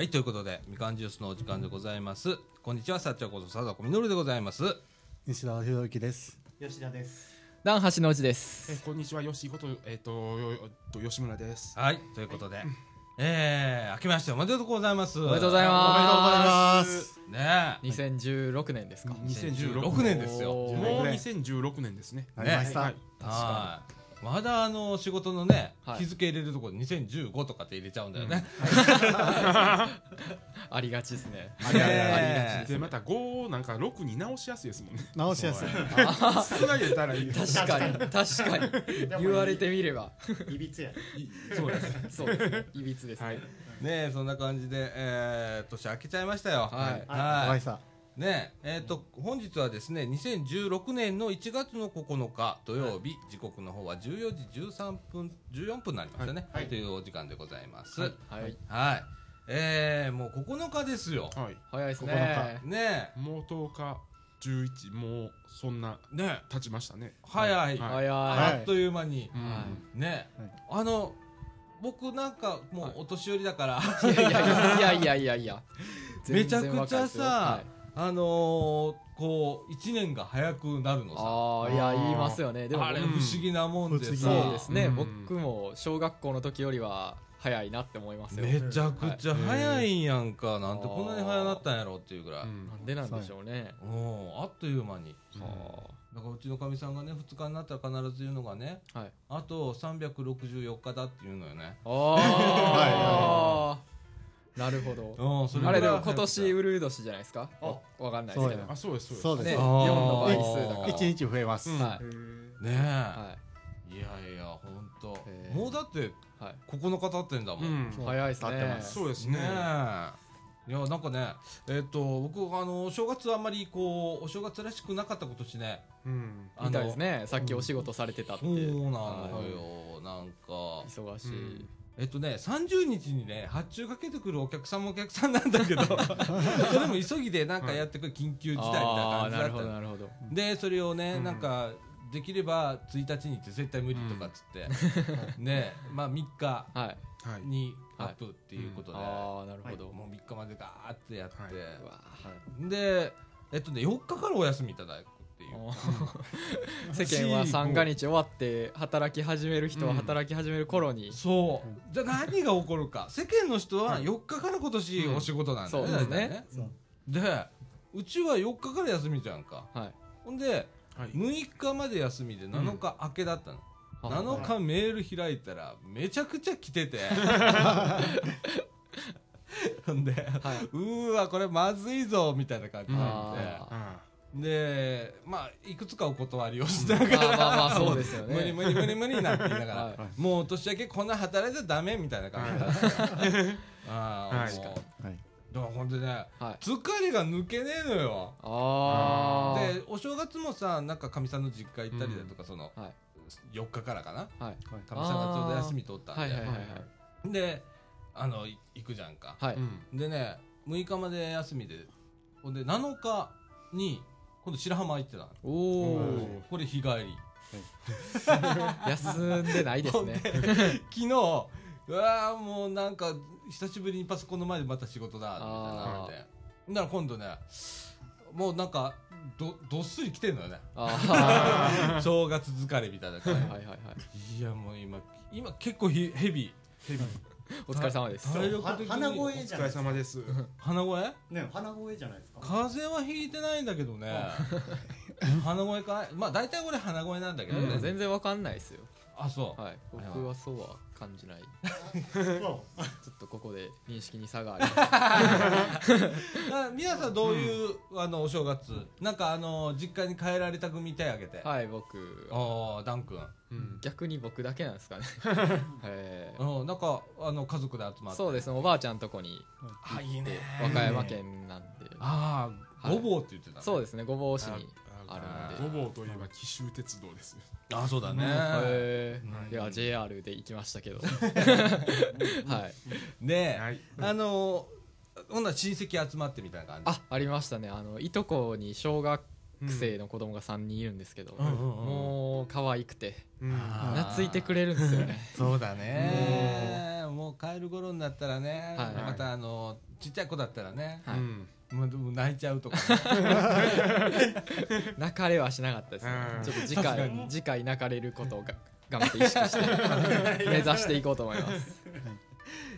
はい、ということで、みかんジュースのお時間でございます。こんにちは、さっちゃんこと貞子みのるでございます。西田博之です。吉田です。ダン橋の内です。えこんにちは、吉こと、えっ、と、よよと吉村です。はい、ということで、えー、明けましておめでとうございます。おめでとうございますおめでとうございます。ね2016年ですか。2016 2016年ですよ。もう2016年ですね。はいはい。まだあの仕事のね、はい日付入れるところ2015とかって入れちゃうんだよね。ありがちですね。ありがちねですで、また5なんか6に直しやすいですもんね。直しやすい。つなげたらいい。確かに、確かに。言われてみれば。いびつや。そうです。そうですね。いびつですはいね。。ねそんな感じで、えー、年明けちゃいましたよ。はい高はい橋。さん。ねえー、と本日はですね2016年の1月の9日土曜日、時刻の方は14時13分14分になりましたね、はい。というお時間でございます。ははい。い、はい。えー、もう9日ですよ。はい。早いです9ね。ねもう10日、11、もうそんなえねえ。経ちましたね。早い、はい。早い。あはっという間に、うんはねえ、はい。あの僕なんかもうお年寄りだから、い。いやいやいやいやいや。めちゃくちゃさはいあのー、こう1年が早くなるのさ。ああ、いや、言いますよね。でも、あれうん。不思議なもんでさ、不思議そうですね。うん。僕も小学校の時よりは早いなって思いますよ。めちゃくちゃ早いんやんか、なんでこんなに早なったんやろっていうぐらい、うんなんでなんでしょうね。うん。あっという間に。はだからうちのかみさんがね2日になったら必ず言うのがねあはい。あと364日だっていうのよね。ああ、なるほど。うんそれあれでも今年ウルー年じゃないですか？あ。わわかんないですけど。そうや。あ、そうです、そそううです。ね、ですね。あー。4の倍数だから。一日増えます。うんはい。ねえ、、はい。やいやほんと。へえもうだっていはい。9日経ってんだもん、うん。早いですね。そうですね。え。いやなんかねえっ、と僕あの正月あんまりこうお正月らしくなかった今年ね。うん。みたいですね。さっきお仕事されてたって。そうなのはい。よ、なんか。忙しい、うんえっとね、30日にね発注かけてくるお客さんもお客さんなんだけど それも急ぎでなんかやってくる緊急事態みたいな感じだったなるほどでそれをね、うん。なんかできれば1日にって絶対無理とかっつって、ねまあ3日はい。はい。にアップっていうことで、ああなるほど、もう3日までガーってやって、でえっとね4日からお休みいただくっていう。世間は三が日終わって働き始める人は働き始める頃に、そう。じゃあ何が起こるか。世間の人は4日から今年お仕事なんだよね,、うんそうですね。でうちは4日から休みじゃんか。はい。ほんではい。6日まで休みで7日明けだったの、7日メール開いたらめちゃくちゃ来てて。ほんで、はい。うーわこれまずいぞみたいな感じになっああてでまあいくつかお断りをしなーがら、まあまあまあそうですよね。無理無理無理無理なんて言いながら、はい。もう年明けこんな働いちゃダメみたいな感じだったああ、はい。もう。はい。だからほんでねはい。疲れが抜けねえのよ。ああでお正月もさなんかかみさんの実家行ったりだとか、そのはい。4日からかな。はい。かみさんがちょうど休み取ったんで、はいはいはいはい。であのい行くじゃんか、はい、うん。でね6日まで休みで。ほんで7日に今度白浜行ってたの。おおおこれ日帰り。休んでないですね。昨日うわーもうなんか久しぶりにパソコンの前でまた仕事だみたいな。のでだから今度ねもうなんかどどっすり来てんのよね。あ 正月疲れみたいなあ感はいはいはいはい。じいやもう今今結構ひヘビヘビー。お疲れ様です。体力的に。鼻お疲れ声じゃないですか。様です。鼻声？ね、鼻声じゃないですか。風邪はひいてないんだけどね。鼻声かまあ大体俺鼻声なんだけどね。全然わかんないですよあそう。はい。僕はそうは感じない。そう。ちょっとここで認識に差があります。あ皆さんどういう、あのお正月なんかあの実家に帰られた組手挙げて、はい僕。ああダン君。うん。逆に僕だけなんですかね。へ うんなんかあの家族で集まって。ーそうですね。おばあちゃんとこにあいいね和歌山県なんで。ああはい。ごぼうって言ってた、ね。そうですね。御坊市にあるんで。ごぼうといえば紀州鉄道です。あそうだね、へうん。ー。い。や JR で行きましたけど。はい。ねえ、はい。あのほんなら親戚集まってみたいな感じ？あありましたね。あのいとこに小学生の子供が3人いるんですけど、うんもう可愛くて。うん。懐いてくれるんですよね。そうだね。もう帰る頃になったらね、はい。またあのちっちゃい子だったらね、はい。うんもうでも泣いちゃうとか、泣かれはしなかったですね。うん。ちょっと次回次回泣かれることをが頑張って意識して 目指していこうと思います。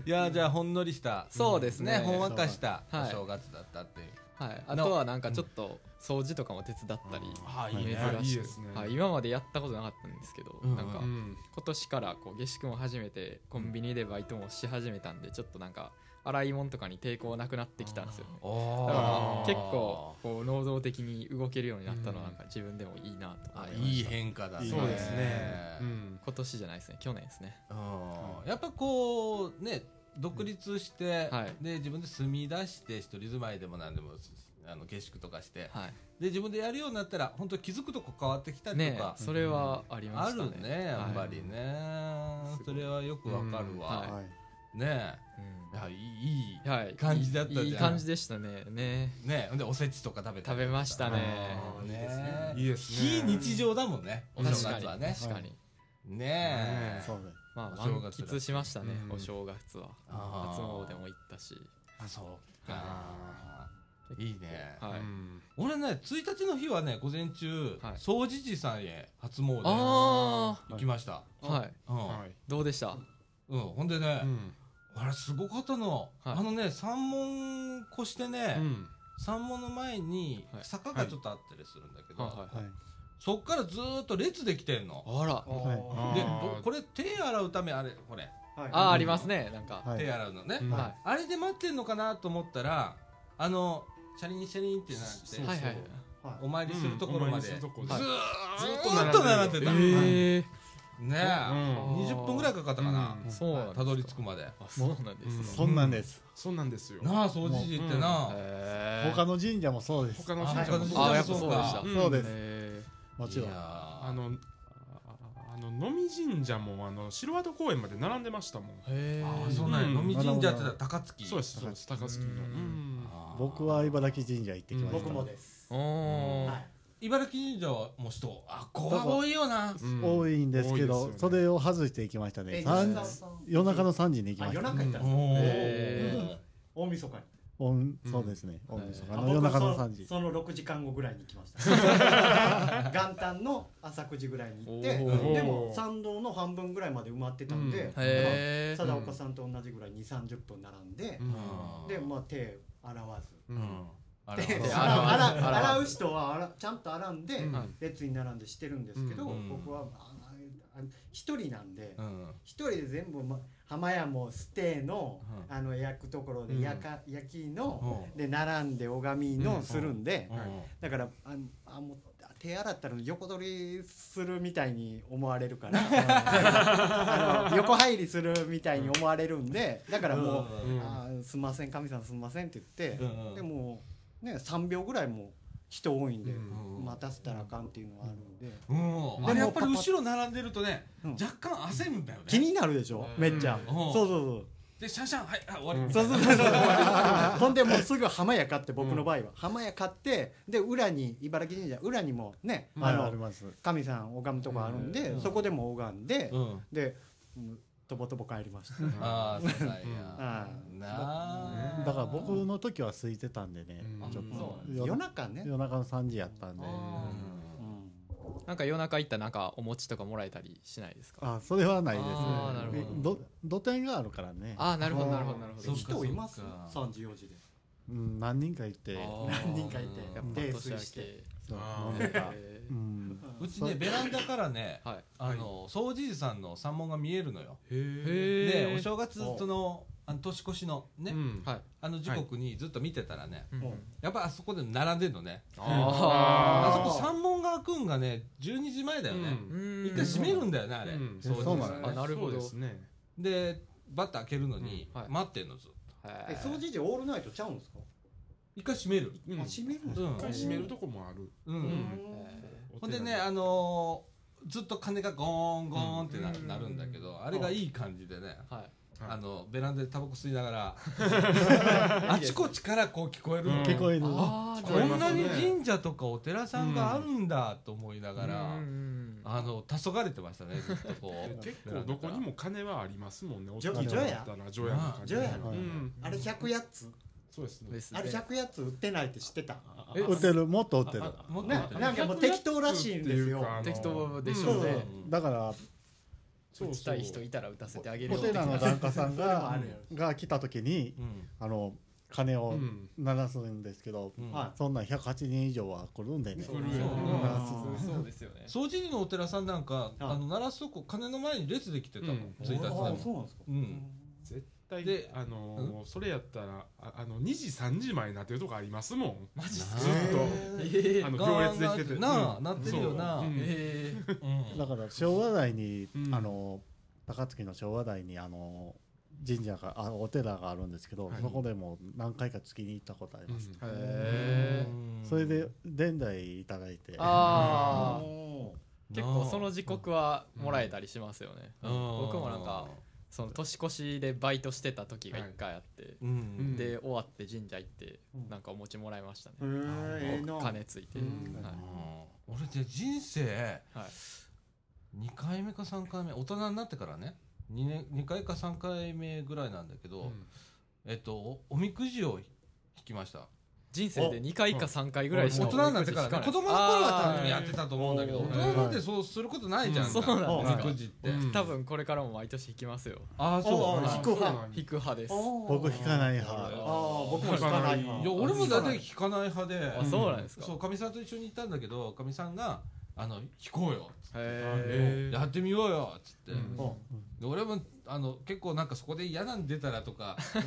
い。やじゃあほんのりした。そうですね。ほんわかしたおはい。正月だったっていう、はい。あとはなんかちょっと掃除とかも手伝ったり。はい珍いいしくはい、今までやったことなかったんですけど、うん。なんかうん。今年からこう下宿も始めてコンビニでバイトもし始めたんでちょっとなんか洗い物とかに抵抗なくなってきたんですよね。おだから結構こう能動的に動けるようになったのはうんなんか自分でもいいなとあ思いました。いい変化だね。そうですね。うん。今年じゃないですね。去年ですね。うんやっぱこうね独立して、はい。で自分で住み出して一人住まいでも何でもあの下宿とかしてはい。で自分でやるようになったら本当気づくとこ変わってきたりねとか、それはありまあしたね。るねやっぱりはね、それはよくわかるわ、うん。はい。ねいえいやいいいいはい。感じだったじゃん。いい感じでしたね。ね。ねえ。でおせちとか食べ食べましたね。いいですね。非日常だもんね。お正月はね。確かに。ねえ。まあお正満喫しましたね。うん。お正月は。初詣も行ったし。あそう。かい。いね。はい。うん。俺ね1日の日はね午前中はい。総持寺さんへ初詣あ行きました。あはい。うん。はい。どうでした？うん。ほんでねうんあれすごかったの。はい。あのね山門越してねうん。山門の前にはい。坂がちょっとあったりするんだけどはい。はい。はい。そっからずーっと列できてんの。あら。はであー。ぼこれ手洗うためあれこれ。はい。ああありますねなんか。はい。手洗うのね。あれで待ってんのかなと思ったらあのシャリンシャリンってなってそういはいはい。はい。お参りするところまでずっと並んでたずええねうん。え20分ぐらいかかったかな。うん。そうなんたどり着くまで。あそうなんです。ねそんなんです。そうなんですよ。なあ掃除時ってな。他の神社もそうです。他のあ神社も他のあやっぱそうかそうでした。うんそうです。へもちろん。あのああの能美神社もあの城跡公園まで並んでましたもん。えあそうなんや。うん。飲み神社って高槻。そうですそうです高槻の。僕は茨城神社行ってきました。僕もです。おー。はい茨城神社はもう人あここは多いよな。うん。多いんですけど、ね。それを外して行きましたね。夜中の3時に行きあました。夜中行ったんですか？おへー大晦日に。おんそうですね。おはいあ晦日の夜中の3時。その6時間後ぐらいに行きました。元旦の朝9時ぐらいに行ってでも参道の半分ぐらいまで埋まってたんで、うん。貞岡さんと同じぐらい2 3 0分並んでう、ん。でまあ手洗わず。ううん洗う人は洗ちゃんと洗んで、うん。列に並んでしてるんですけど、うん。僕はああ一人なんでうん。一人で全部、ま、浜屋もステーの,、うん。あの焼くところでうん。焼か、焼きの、うん。で並んで拝みのうんするんで、うん。だからああもう手洗ったら横取りするみたいに思われるから あの横入りするみたいに思われるんでだからもうあーすんません神さんすんませんって言って、でもね3秒ぐらいもう人多いんで、うん。待たせたらあかんっていうのはあるんで、うん、であれやっぱり後ろ並んでるとね、うん。若干焦るんだよね。気になるでしょ、めっちゃ、うん。そうそうそう。でシャンシャンはいあ終わり、うん。そうそうそうそう。ほんでもうすぐ浜屋買って僕の場合は、浜屋買ってで裏に茨城神社裏にもね、ああのるあります。神さん拝むとこあるんで、うん。そこでも拝んで、うん。で、うんとぼとぼ帰りました。ああそうや、あ なあ。だから僕の時は空いてたんでねうん。ちょっそとう。夜中ね、夜中の3時やったんで。うん。なんか夜中行ったらなんかお餅とかもらえたりしないですか？あ、それはないです。あーなるねほど。ど土手があるからね。ああなるほどなるほどなるほど。人います？そうか。3時4時でうん、何人かいて。何人かいてやっぱ泥年明け。酔してそうあー。なんか。へうん。うちねベランダからねーはい。あの掃除寺さんの山門が見えるのよ。へでへお正月そのあの年越しのね、うん。はい。あの時刻にずっと見てたらね、うん。やっぱあそこで並んでんのね。ああそこ山門が開くんがね12時前だよね、ー一回閉めるんだよねあれ、うん。掃除そうななるほど。そうですね。でバッと開けるのにうん。はい。待ってんのずっと。え掃除時オールナイトちゃうんですか、一回閉める。うん。あ閉めるんですか、うん。一回閉めるとこもある。うん、うん。ほんでねあのーずっと鐘がゴーンゴーンってな,、なるんだけどあれがいい感じでねはい。あのベランダでタバコ吸いながら あちこちからこう聞こえるの、うん。聞こえる。こんなに神社とかお寺さんがあるんだと思いながら、うん。うんあの黄昏れてましたねずっとこう。結構どこにも金はありますもんね除大人除夜だったら除夜のあれ100やつ？そうですね。あれ100やつ売ってないって知ってた？え売ってる？もっと売ってる。ねなんかもう適当らしいんですよ。適当でしょうね。うん。だからそう。打ちたい人いたら打たせてあげるおよ寺の檀家さんがが来た時にうん。あの鐘をうん。鳴らすんですけどうん。はそんなん108人以上は来るんでね。そうですよね掃除時のお寺さんなんかあの鳴らすとこ鐘の前に列で来てたもん、うん1日であもそうなんですか。うん。絶対であのーそれやったらああの2時3時前になってるとこありますもん。マジっすずっと。ええあの行列できてて。なあ、うん。なってるよな、そう。うん。ええうん。だから昭和台に、うん。あの高槻の昭和台にあの神社があお寺があるんですけど、はい。そこでも何回か月に行ったことあります、うん。それで伝来いただいて。ああお結構その時刻はもらえたりしますよね、うん。僕もなんかその年越しでバイトしてた時が一回あって、うんで終わって神社行ってうん。なんかお餅もらいましたね、金ついて、うん。はい。俺ね人生はい。2回目か3回目大人になってからね 2, 年2回か3回目ぐらいなんだけど、うん。えっとおおみくじを引きました人生で2回か3回ぐらいしか大人になってからね。子供の頃は多分やってたと思うんだけど大人になってそうすることないじゃんか、そうなんおですくじって、うん。多分これからも毎年引きますよ。ああそう。引く派。引く派です。僕引かない派。ああ僕も引かないいや俺も大体引かない派で。あそうなんですか。そうかみさんと一緒に行ったんだけどかみさんが「あの引こうよ」へへーやってみようよ」っつって、うん。おで俺もあの結構なんかそこで嫌なん出たらとか考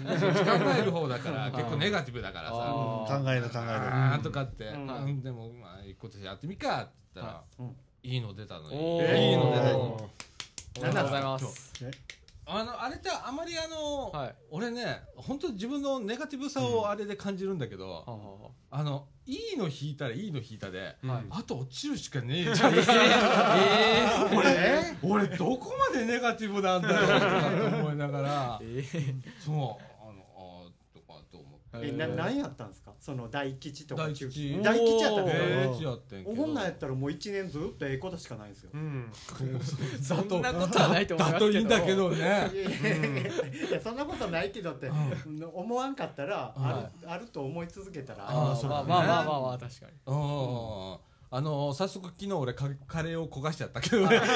える方だから結構ネガティブだからさ。考える考えあーとかって、うん。うんでもまあ今年やってみっかって言ったら、はい。いの出たのに。いいの出たのおー。おめでとうございます。あのあれってあまりあの、はい。俺ね本当に自分のネガティブさをあれで感じるんだけど、あのいいの引いたらいいの引いたで、うんはい。あと落ちるしかねえじゃん。あ えー。え俺どこまでネガティブなんだろうとかって思いながら。えー。そうあのあーとかと思ってえな何やったんですか？その大吉とか大吉。大吉やったんですか？ええやってんけど。おほんなんやったらもう1年ずっとええことしかないんですよ。うん。そんなことはないと思いますけど。だといいんだけど。ねいやそんなことないけどって思わんかったらあるあると思い続けたらありあーますそうだねまあまあまあまあまあ確かに。うん。あの早速昨日俺カカレーを焦がしちゃったけどね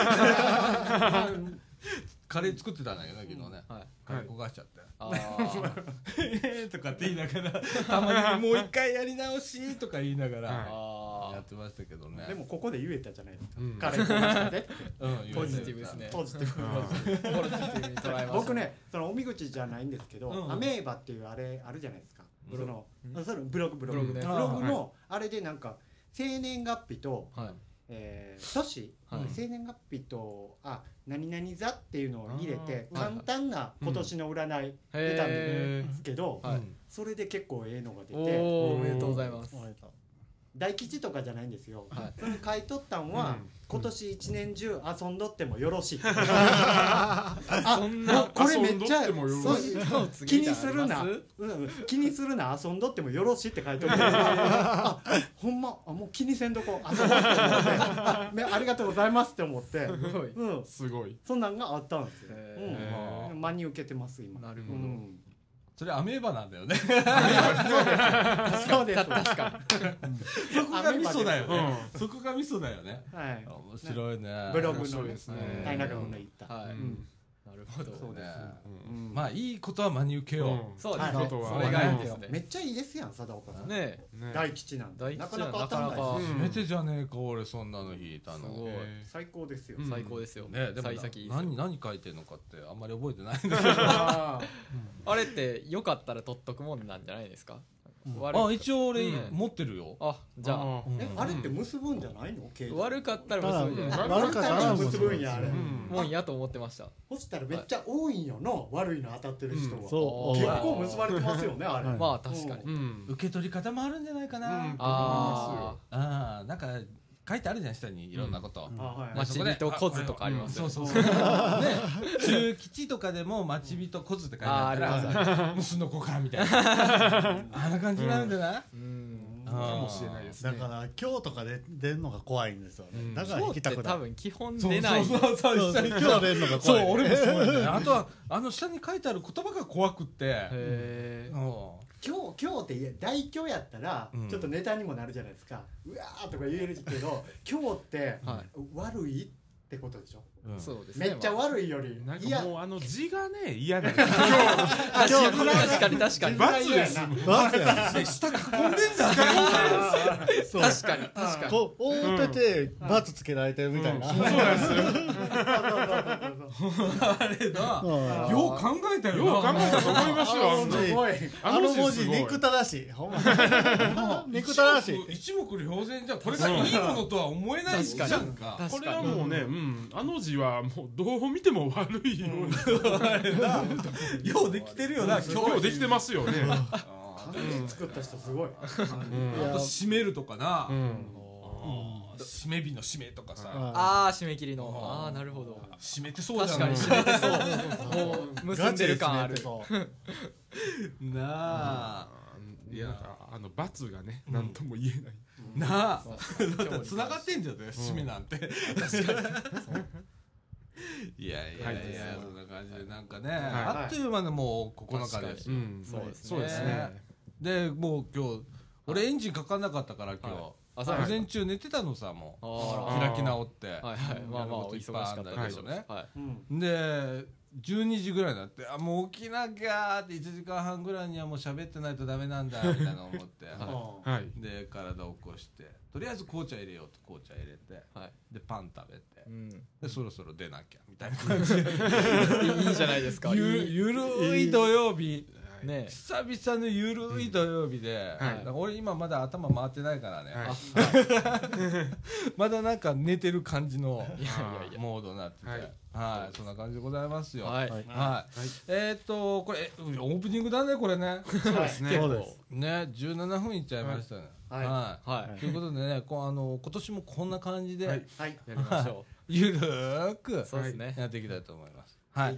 カレー作ってたんだけど昨日ね。はい。カレー焦がしちゃって。あー。えーとかって言いながらたまにもう一回やり直しとか言いながらあやってましたけどね。でもここで言えたじゃないですか。うん。カレー焦がしたでって。うん。ポジティブですね。ポジティブ。ーポジティブに捉えます僕ねそのおみくじじゃないんですけど、うん。アメーバっていうあれあるじゃないですか、ブそのうん。それブログブログ。ブログね。ブログのあれでなんか生年月日と、はいえー年、はい。生年月日とあ何々座っていうのを入れて簡単な今年の占い出たんへですけど、はいそれで結構ええのが出おておおめでとうございます大吉とかじゃないんですよ、はい。それ書いとったんは、うん。今年一年中遊んどってもよろしい。そんもなうこれめっちゃ気にするな、うんうん。気にするな遊んどってもよろしいって書いておいてあ ほんま？あもう気にせんとこ。遊ぼうって思ってあめありがとうございますって思って、すごい。うん、すごい。そんなんがあったんですよ、へうん、真に受けてます今。なるほど。うん、それアメーバなんだよね。そうです。た確かそこがミソだようねそこがミソだよね。はい。面白いね。ブログのですね。大中君の言った、にはいるほどそうです。ねうん。うんまあいいことは真に受けよう、うん。そうですね。はい。ことはそれがいいですね。めっちゃいいですやん貞岡さん、ね。ね。大吉なんて。なかなか当たんない初めてじゃねえか俺そんなの引いたの。すごい。え最高ですよ、うん最高ですよ。ねでも幸先いいですよ。何何書いてんのかってあんまり覚えてない。んだけどあ あれってよかったら取っとくもんなんじゃないですか？あ一応俺うん。持ってるよ、あじゃあ。えあれって結ぶんじゃないの？悪かったら結ぶんじゃないあ悪かったら結ぶんや。あれ、うん。もんやと思ってました。そしたらめっちゃ多いんよの？悪いの当たってる人は、結構結ばれてますよねあれ、はいまあ確かに。うん。受け取り方もあるんじゃないかな、うん。あああなんか書いてあるじゃん下にいろんなこと、あはい待ち人小津とかありますよね。そうそうそう。ね中吉とかでも待ち人小津って書いてあったあーありますら むすの子かみたいな。あん。な感じになるんじゃない、うん。あかもしれないですねだから今日とかで出るのが怖いんですよね、うん。だから今日ったて行きくない。多分基本そう出ない。そうそうそうそう下に今日出るのがそう怖い俺もそうあとはあの下に書いてある言葉が怖くって。へうん今日今日って大今日やったらうん。ちょっとネタにもなるじゃないですか、うわーとか言えるけど今日っては悪いってことでしょ？うん。そうですね。めっちゃ悪いよりなんいやかもうあの字がね嫌なんで確かに確かに。確かに罰です。なバスやで下囲んでんだそう確かに確かに。こう覆っててバツつけられてるみたいな、そうなんですよ。あれな。うんよう考えたよな。よう考えたと思いますよあんなすごいあの文字すごい。憎たらしい。ほんま憎たらしい。一目瞭然じゃんこれがいいものとは思えないじゃんか。これはもうね、うん、あの字はもうどう見ても悪いように、あれなようできてるよな今今日。できてますよね。完全に作った人すごい。うん。あと締めるとかな。うん。締め日の締めとかさ。ああ締め切りの。ああなるほど。締めてそうじゃ確かんに締めてそう。もう結んでる感ある。なあ。いや。なんかあの罰がね、なんとも言えない。なあ。だって繋がってんじゃんね締めなんていやいやはい。いやそんな感じでなんかねはい。あっという間でもう9日ですそうですね。ですね。でもう今日俺エンジンかかんなかったから今日。あそうなんです午前中寝てたのさもあう開き直って。はいはい。まあまあお忙しかったでしょねで12時ぐらいになってあもう起きなきゃーって1時間半ぐらいにはもう喋ってないとダメなんだみたいな思って。あはい。で体を起こしてとりあえず紅茶入れようと紅茶入れてはい。でパン食べてうん。でそろそろ出なきゃみたいな。感じでいいじゃないですか。ゆゆるい土曜日ね久々のゆるい土曜日で、はい。だから俺今まだ頭回ってないからね、はい。まだなんか寝てる感じのいやいやいや。モードになってて、ははい。い、そんな感じでございますよ。はい。はい。はい。えーっとこれえオープニングだねこれね。そうですね。そうです。ね17分いっちゃいましたね。はい。はい。はい。ということでねこうあの今年もこんな感じで、はい。はい。やりましょ ゆるーくうそうですね。やっていきたいと思います。はい。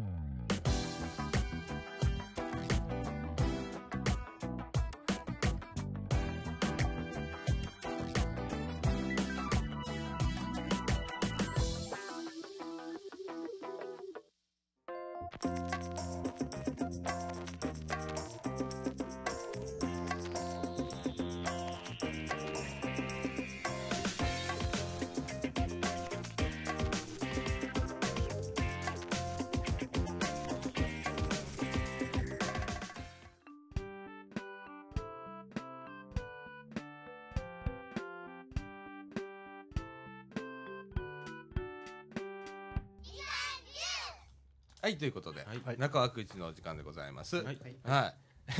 はい、ということで、はい。中枠一のお時間でございます。は。はい。い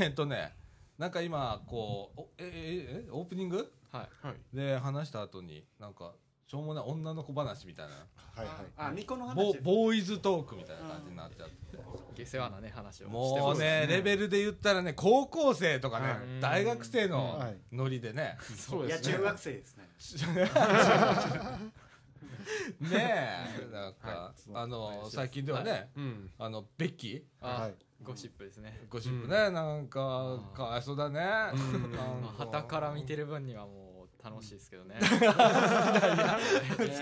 えっとね、なんか今、こう、おえ、え、え、オープニング？はい。はい。で話した後に、なんか、しょうもない女の子話みたいな、はいはい。あ巫女の話。ボボーイズトークみたいな感じになっちゃって。下世話なね話をもうねしてます。ねレベルで言ったらね高校生とかね、はい大学生のはい。ノリでね、そうですね。いや中学生ですね ねえなんか、はいあの最近ではね、うん。あのベッキあはい。ゴシップですね。ーゴシップね、なんかん。かわいそうだね、うん。なんまあ旗から見てる分にはもう楽しいですけどね。好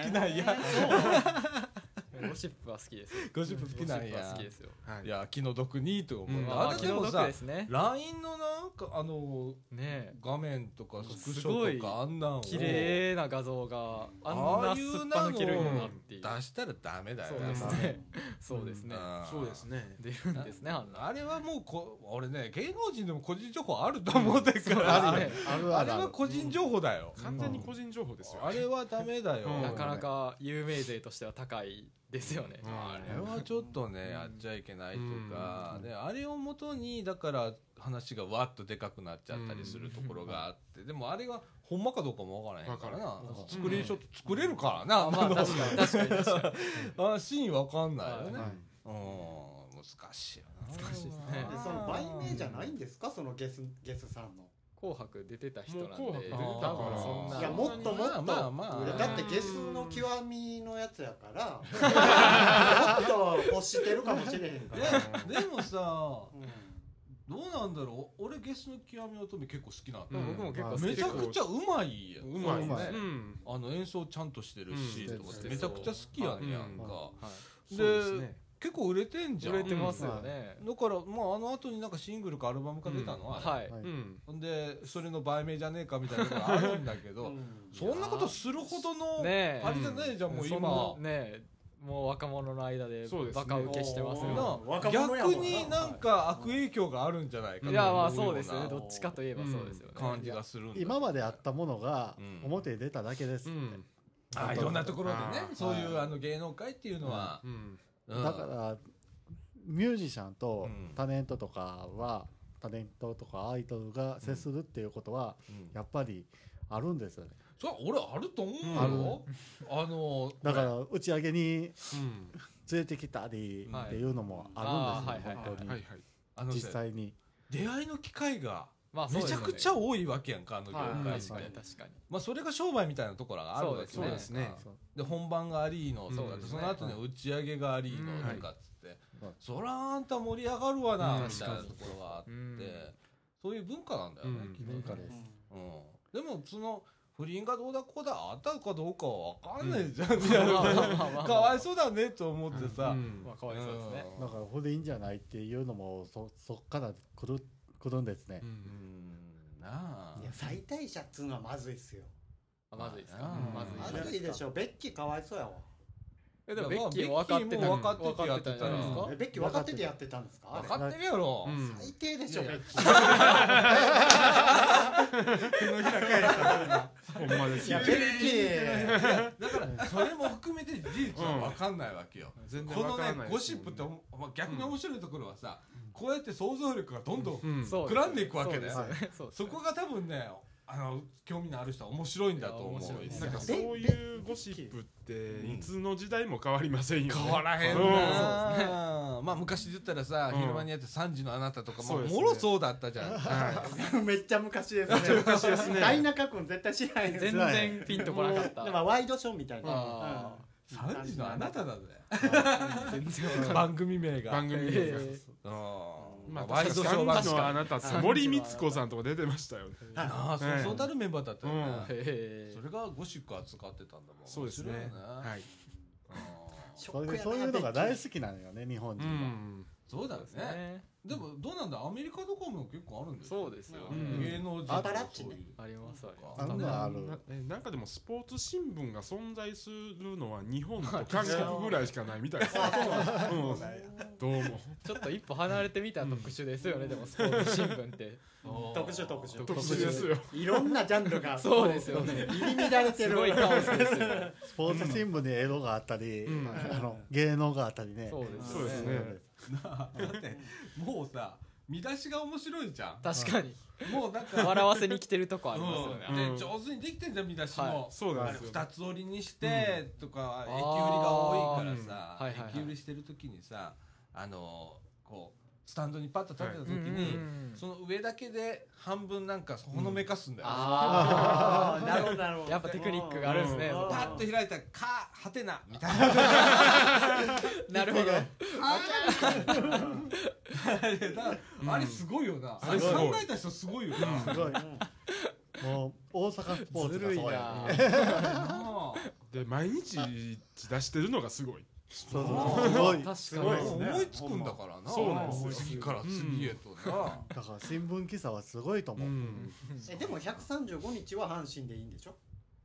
きなんや ゴシップは好きです。ゴシップ好きなんゴシップはや好きですよ。はい。いや気の毒にと思う、うん。あ気の毒でもさですね LINE のなんかあのね画面とかスクシすごいョとかあんなんを。綺麗な画像があんああいなすっぱうなの抜けるんだって出したらダメだよそうですね。そうですね。うん。そうですね。出るんですねあんな。あれはもうこ俺ね芸能人でも個人情報あると思ってるから、あるあれは個人情報だよ、完全に個人情報ですよ。あれはダメだよ、うん。なかなか有名税としては高いですよね。うん。あれはちょっとねやっちゃいけないとか、であれをもとにだから話がわっとでかくなっちゃったりするところがあって、でもあれがほんまかどうかもわからへんからな。わかるスクリーンショット作れるからな、あまあ確かに。確かに確かに。あシーンわかんないよね、はい。うん。も難しいよな。難しいですね。でその売名じゃないんですか？そのゲスゲスさんの紅白出てた人なんでもう多分そんな。いやもっともっと、まあまあまあ。だってゲスの極みのやつやから。もっと欲してるかもしれへんから、ででもさうん。どうなんだろう？俺ゲスの極み乙女結構好きなんだ、うん。僕も結構好きめちゃくちゃうまいやん。うまいね。うん。あの演奏ちゃんとしてるし、うん。とかめちゃくちゃ好きやねやんか、はいそうですね結構売れてんじゃん。売れてますよね。だからまああの後になんかシングルかアルバムか出たのは、はいはい。うん。ほんでそれの売名じゃねえかみたいなのがあるんだけど、うん。そんなことするほどの、あれじゃないじゃんもう今。なねもう若者の間でバカ受けしてますよ。逆になんか悪影響があるんじゃないかいやまあそうですよね。よどっちかといえばそうですよね。感じがするんだ。今まであったものがうん。表に出ただけですって、うん。あいろんなところでねそういうあの芸能界っていうのは、うん。うんだからミュージシャンとうん。タレントとかは、タレントとかアイドルが接するっていうことはうん。やっぱりあるんですよね。それは俺あると思うあよ、あのだから打ち上げにうん。連れてきたりはいっていうのもあるんですよ、はい。はいはい本当に、はいはい。あの実際に。出会いの機会がまあめちゃくちゃ多いわけやんかあの業はい界って、確かに確かに。まあそれが商売みたいなところがあるわけ。そうですね。そうで本番がありのとかそうですその後に打ち上げがありのうんとかっつって、はい。そらあんた盛り上がるわなうん。みたいなところがあって、うん。そういう文化なんだよね、うん。きっと文化です、うん、でもその不倫がどうだこうだあったかどうかは分かんないじゃん、みたいなまあまあまあまあ。かわいそうだねと思ってさ、うん。まあかわいそうですね。うん。だから不倫じゃないっていうのもそそっから来る来るんですね。う、うん。んなあ。いや最大者っつうのはまずいっすよ。あまずいですか。うん。まずいまずいでしょ。ベッキーかわいそうやわえでもベッキーも分かってたベッキーも分かってて分かってたんじゃないですか？やってたん。えベッキー分かっててやってたんですか？分かってるやろ、うん。最低でしょ。いやいやベッキー。ほんまですよいやベッキー。だからそれも含めて事実は分かんないわけよ、全然このねゴシップって、まあ、逆に面白いところはさ、こうやって想像力がどんどん膨らんでいくわけだよ。そこが多分ねあの興味のある人は面白いんだと思う。いなんかベそういうゴシップっていつの時代も変わりませんよね変わらへんな、うんまあ昔で言ったらさ、うん昼間にやって3時のあなたとかもねもろそうだったじゃん、はめっちゃ昔ですね昔ですね大中君絶対知らない全然ピンとこなかったでもワイドショーみたいなあ3時のあなただぜ番組名いが番組名がえうんまあワイドショー3番組時のあなた森光子さんとか出てましたよね。なあそうはいそうたるメンバーだったよね、それがゴシック扱ってたんだもん。そうですね。はい。それでそういうのが大好きなのよね日本人は、うん。そうだねでもどうなんだ？アメリカとかも結構あるんですそうですようん。ね芸能人パパラッチね。ありますありますあるある。なえなんかでもスポーツ新聞が存在するのは日本と 韓国ぐらいしかないみたいです うんどうも。ちょっと一歩離れてみた特殊ですよねでもスポーツ新聞って。特殊特殊。特殊ですよ。いろんなジャンルがそうですよね。入り乱れてる。すごいカオスですよ。スポーツ新聞にエロがあったり、うん。あの芸能があったりね。そうですそうですねだってもうさ見出しが面白いじゃん。確かに。もうなんか笑わせに来てるとこありますよね。うん。うん。で上手にできてんじゃん見出しはもそうなんですよ。二つ折りにしてとかうん。駅売りが多いからさあー。はいはいはい。駅売りしてる時にさあのこうスタンドにパッと立てた時うんうんにうん。その上だけで半分なんかほのめかすんだよ。あああなるほどなるほど。やっぱテクニックがあるんですね。パッと開いたら「か」「はてな」みたいな。あなるほど。あれすごいよな。あれ考えた人すごいよな。すごい。もう大阪スポーツがそうや で毎日出してるのがすごいそうそうすごい。確かにすごいですね。思いつくんだからな。そうなんですよ。次から次へとな。だから新聞記者はすごいと思う、うん。えでも135日は阪神でいいんでしょ？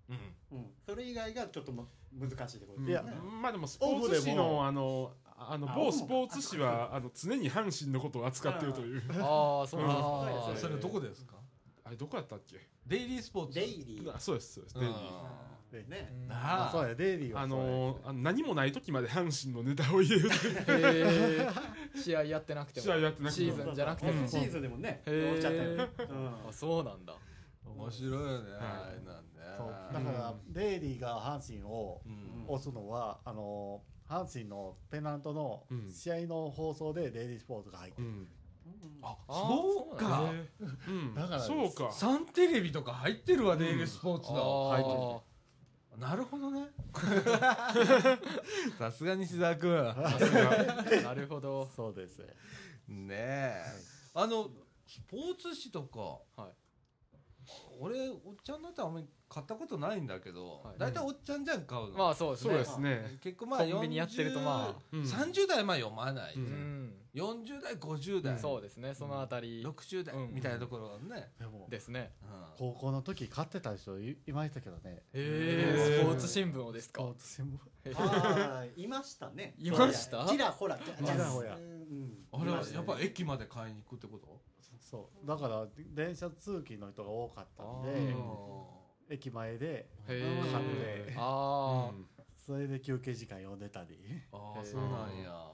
うん。うん。それ以外がちょっとも難しいってこといやですね。まあでもスポーツ紙のあのあのあ某スポーツ紙はあの常に阪神のことを扱ってるという。ああそうなんあですねあそれどこですか？あれどこやったっけ？デイリースポーツ。デイリー。あそうですそうです。うんデイリー。でね。うん。なあそうやデイリーはあそうや。のーあの何もない時まで阪神のネタを入れる。試合やってなくても。試合やってなくても。シーズンじゃなくても。うん。シーズンでもねへー。おっしゃったよねうん。あそうなんだ。面白いよねはい。なんでそうだからデイリーが阪神をうん。押すのはあの阪神のペナントのうん試合の放送でデイリースポーツが入ってる、うん。ああそうか。そうなんうん。だからそうか。サンテレビとか入ってるわデイリースポーツだあ入ってる。ーなるほどね。さすが西澤君。なるほど。そうです。ねえ。あのスポーツ紙とか、はい俺おっちゃんだったらあんまり買ったことないんだけど、はい。大体おっちゃんじゃん買うの、まあそうですそうねですね。結構まあコンビニやってるとまうん。30代はまあ読まない、ううん。ん40代50代、そうですねそのあたり。60代うん。みたいなところがね、でもですね。うん。高校の時買ってた人いいましたけどね。へえスポーツ新聞をですか？スポーツ新聞。ああいましたね。いました？ちらほら。ちちらほら。うん。あれはやっぱ駅まで買いに行くってこと？そう。だから電車通勤の人が多かったんあでー駅前で買ってあうん。それで休憩時間読んでたり。ああそうなんや。あ。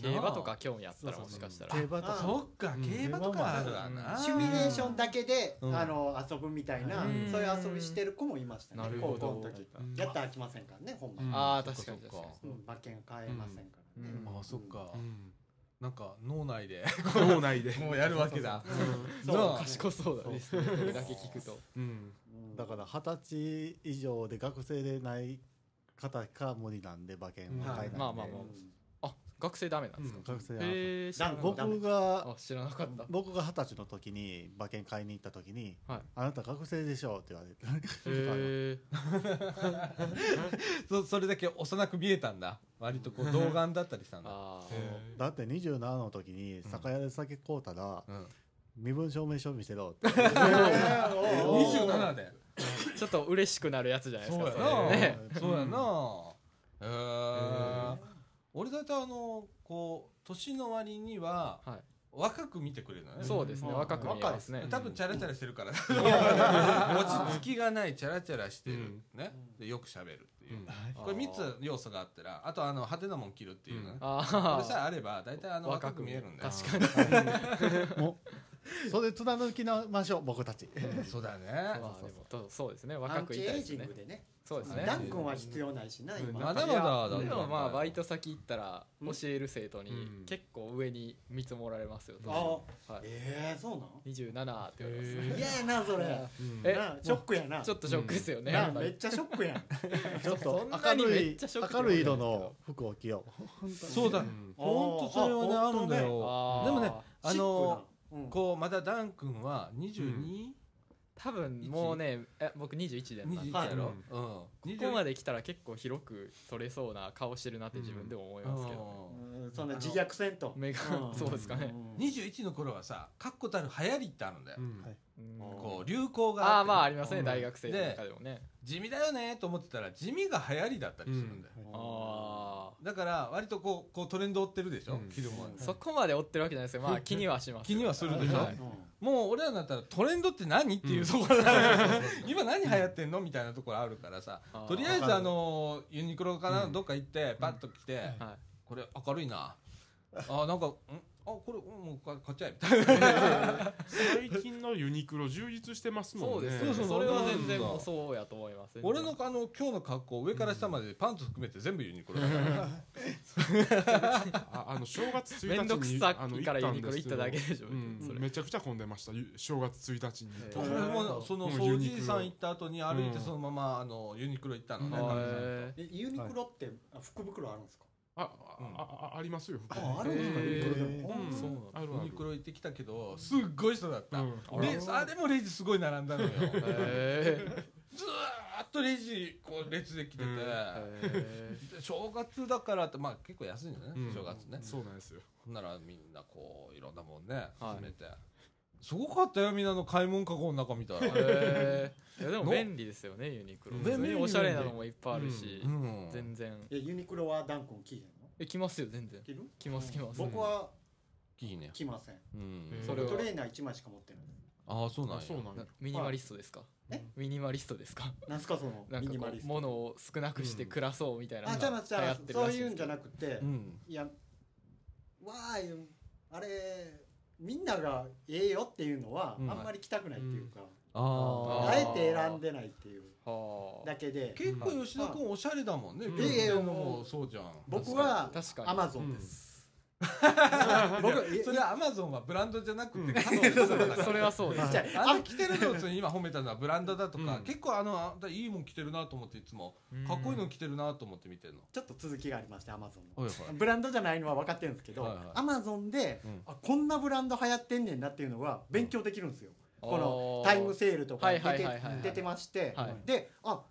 競馬とか興味あったらもしかしたら。競馬とか。あそっかうん。競馬とかあるわな。シミュレーションだけで、うん。あの遊ぶみたいな、うん。そういう遊びしてる子もいましたね。なるほど。高校の時うん。やったら飽きませんからねほんまに、うんああ確かかに確かうん。馬券買えませんからね、うん。あそっか。うんなんか脳内で 脳内で。もうやるわけだ。そう賢そうだね。それだけ聞くと。だから二十歳以上で学生でない方か無理なんで馬券は買えないんで、まあまあまあ学生ダメなんですか？学生はへえ知らなかっ僕が知らなかった。僕が二十歳の時に馬券買いに行った時に「はい。あなた学生でしょ」って言われて。へえ そそれだけ幼く見えたんだ。割とこう童顔だったりしたんだ。だって27の時に酒屋で酒買うたらうん。身分証明書見せろって。27で。ーちょっと嬉しくなるやつじゃないですそうやかそれね。なそうやな。へえ俺だってあのこう年の割にははい。若く見てくれるのね。そうですねうん。若く見えます。ね。多分チャラチャラしてるから。落ち着きがないチャラチャラしてるね。でよく喋るっていう。これ3つ要素があったらあとあの派手なもん着るっていうのね。こああれさえあれば大体あの若く見えるんだよ。確かにそれ貫きなましょう僕たち。そうだね。まあでもとそうですね。ア若くいたいですねジングでね。そうですね。ダン君は必要ないしな今。まだまだだ。でもまあバイトト先行ったら教える生徒にうん。結構上に見積もられますよあはい。ええそうなん？27って言われます。へ嫌やなそれ。うん。えなショックやな。ちょっとショックですよねめっちゃショックやん。ちょっそと明るい明るい色の服を着よう。そうだ。うん本当それはねああるんだよ。でもねあのうん。こうまだダン君は 22? 多分もうねえ僕21で21はいやろ？うん。ここまで来たら結構広く取れそうな顔してるなって自分でも思いますけどね。うん。そんな自虐せんと目がうん。そうですかね。うん。21の頃はさ確固たる流行りってあるんだよ。うん。はいうん。こう流行がああまあありますねうん。大学生の中でもね地味だよねと思ってたら地味が流行りだったりするんだよ。あだから割とこうこうトレンド追ってるでしょ？うん。着るもんあそこまで追ってるわけじゃないですけどまあ気にはします気にはするでしょ？はい。もう俺らだったらトレンドって何？っていうところなのよ今何流行ってんの？みたいなところあるからさとりあえずあのユニクロかな？うん。どっか行ってパッと来てはい。これ明るいな。あなんかん？あこれもう買っちゃえみたいな。最近のユニクロ充実してますもんね。そうですね。それは全然そうやと思います。俺のあの今日の格好上から下までパンツ含めて全部ユニクロだから。ああの正月1日にめんどくさあのからユニクロ行っただけでしょうんそれ。めちゃくちゃ混んでました。ゆ正月1日に。へー。俺もそのもう掃ユニクロ除さん行った後に歩いてうん。そのままあのユニクロ行ったのね。えユニクロってあ福袋あるんですか？あああありますよ服ああるんですうん。そうなん。だあるある。ユニクロ行ってきたけどすっごい人だ。った、うんレあれもレジすごい並んだのよ。ずーえっとレジこう列で来てて、正月だからってまあ結構安いんだね、うん。正月ね。そうなんですよ。ほんならみんなこういろんなもんねはい。集めて、すごかったよみんなの買い物かごの中見たいやでもの？便利ですよねユニクロ。うん。普通におしゃれなのもいっぱいあるし。うん。全然。えユニクロはダン君着へんの？え来ますよ全然。着る？着ます着ます。僕はいいね着ません。うん。それは。トレーナー1枚しか持ってない。ああそうなんそうなんや。ミニマリストですか？え？ミニマリストですか？なんすかその なんかこうミニマリスト。物を少なくして暮らそうみたいなのあじゃあじゃあが流行ってるそういうんじゃなくてうん。いやわーいあれみんながええよっていうのはうん。あんまり着たくないっていうかああえて選んでないっていう。はあ。だけで。結構吉田君おしゃれだもんね。うん。結構のもそうじゃん。僕はアマゾンです 僕僕それはアマゾンはブランドじゃなくてそれ それはそうあんた着てるのそれ今褒めたのはブランドだとか、うん。結構あのあんたいいもん着てるなと思っていつも。かっこいいの着てるなと思って見てるの、ちょっと続きがありましてアマゾンの。はいはい。ブランドじゃないのは分かってるんですけどアマゾンでうん。あこんなブランド流行ってんねんなっていうのが勉強できるんですよ。このタイムセールとかはい出て出てまして。はい。であ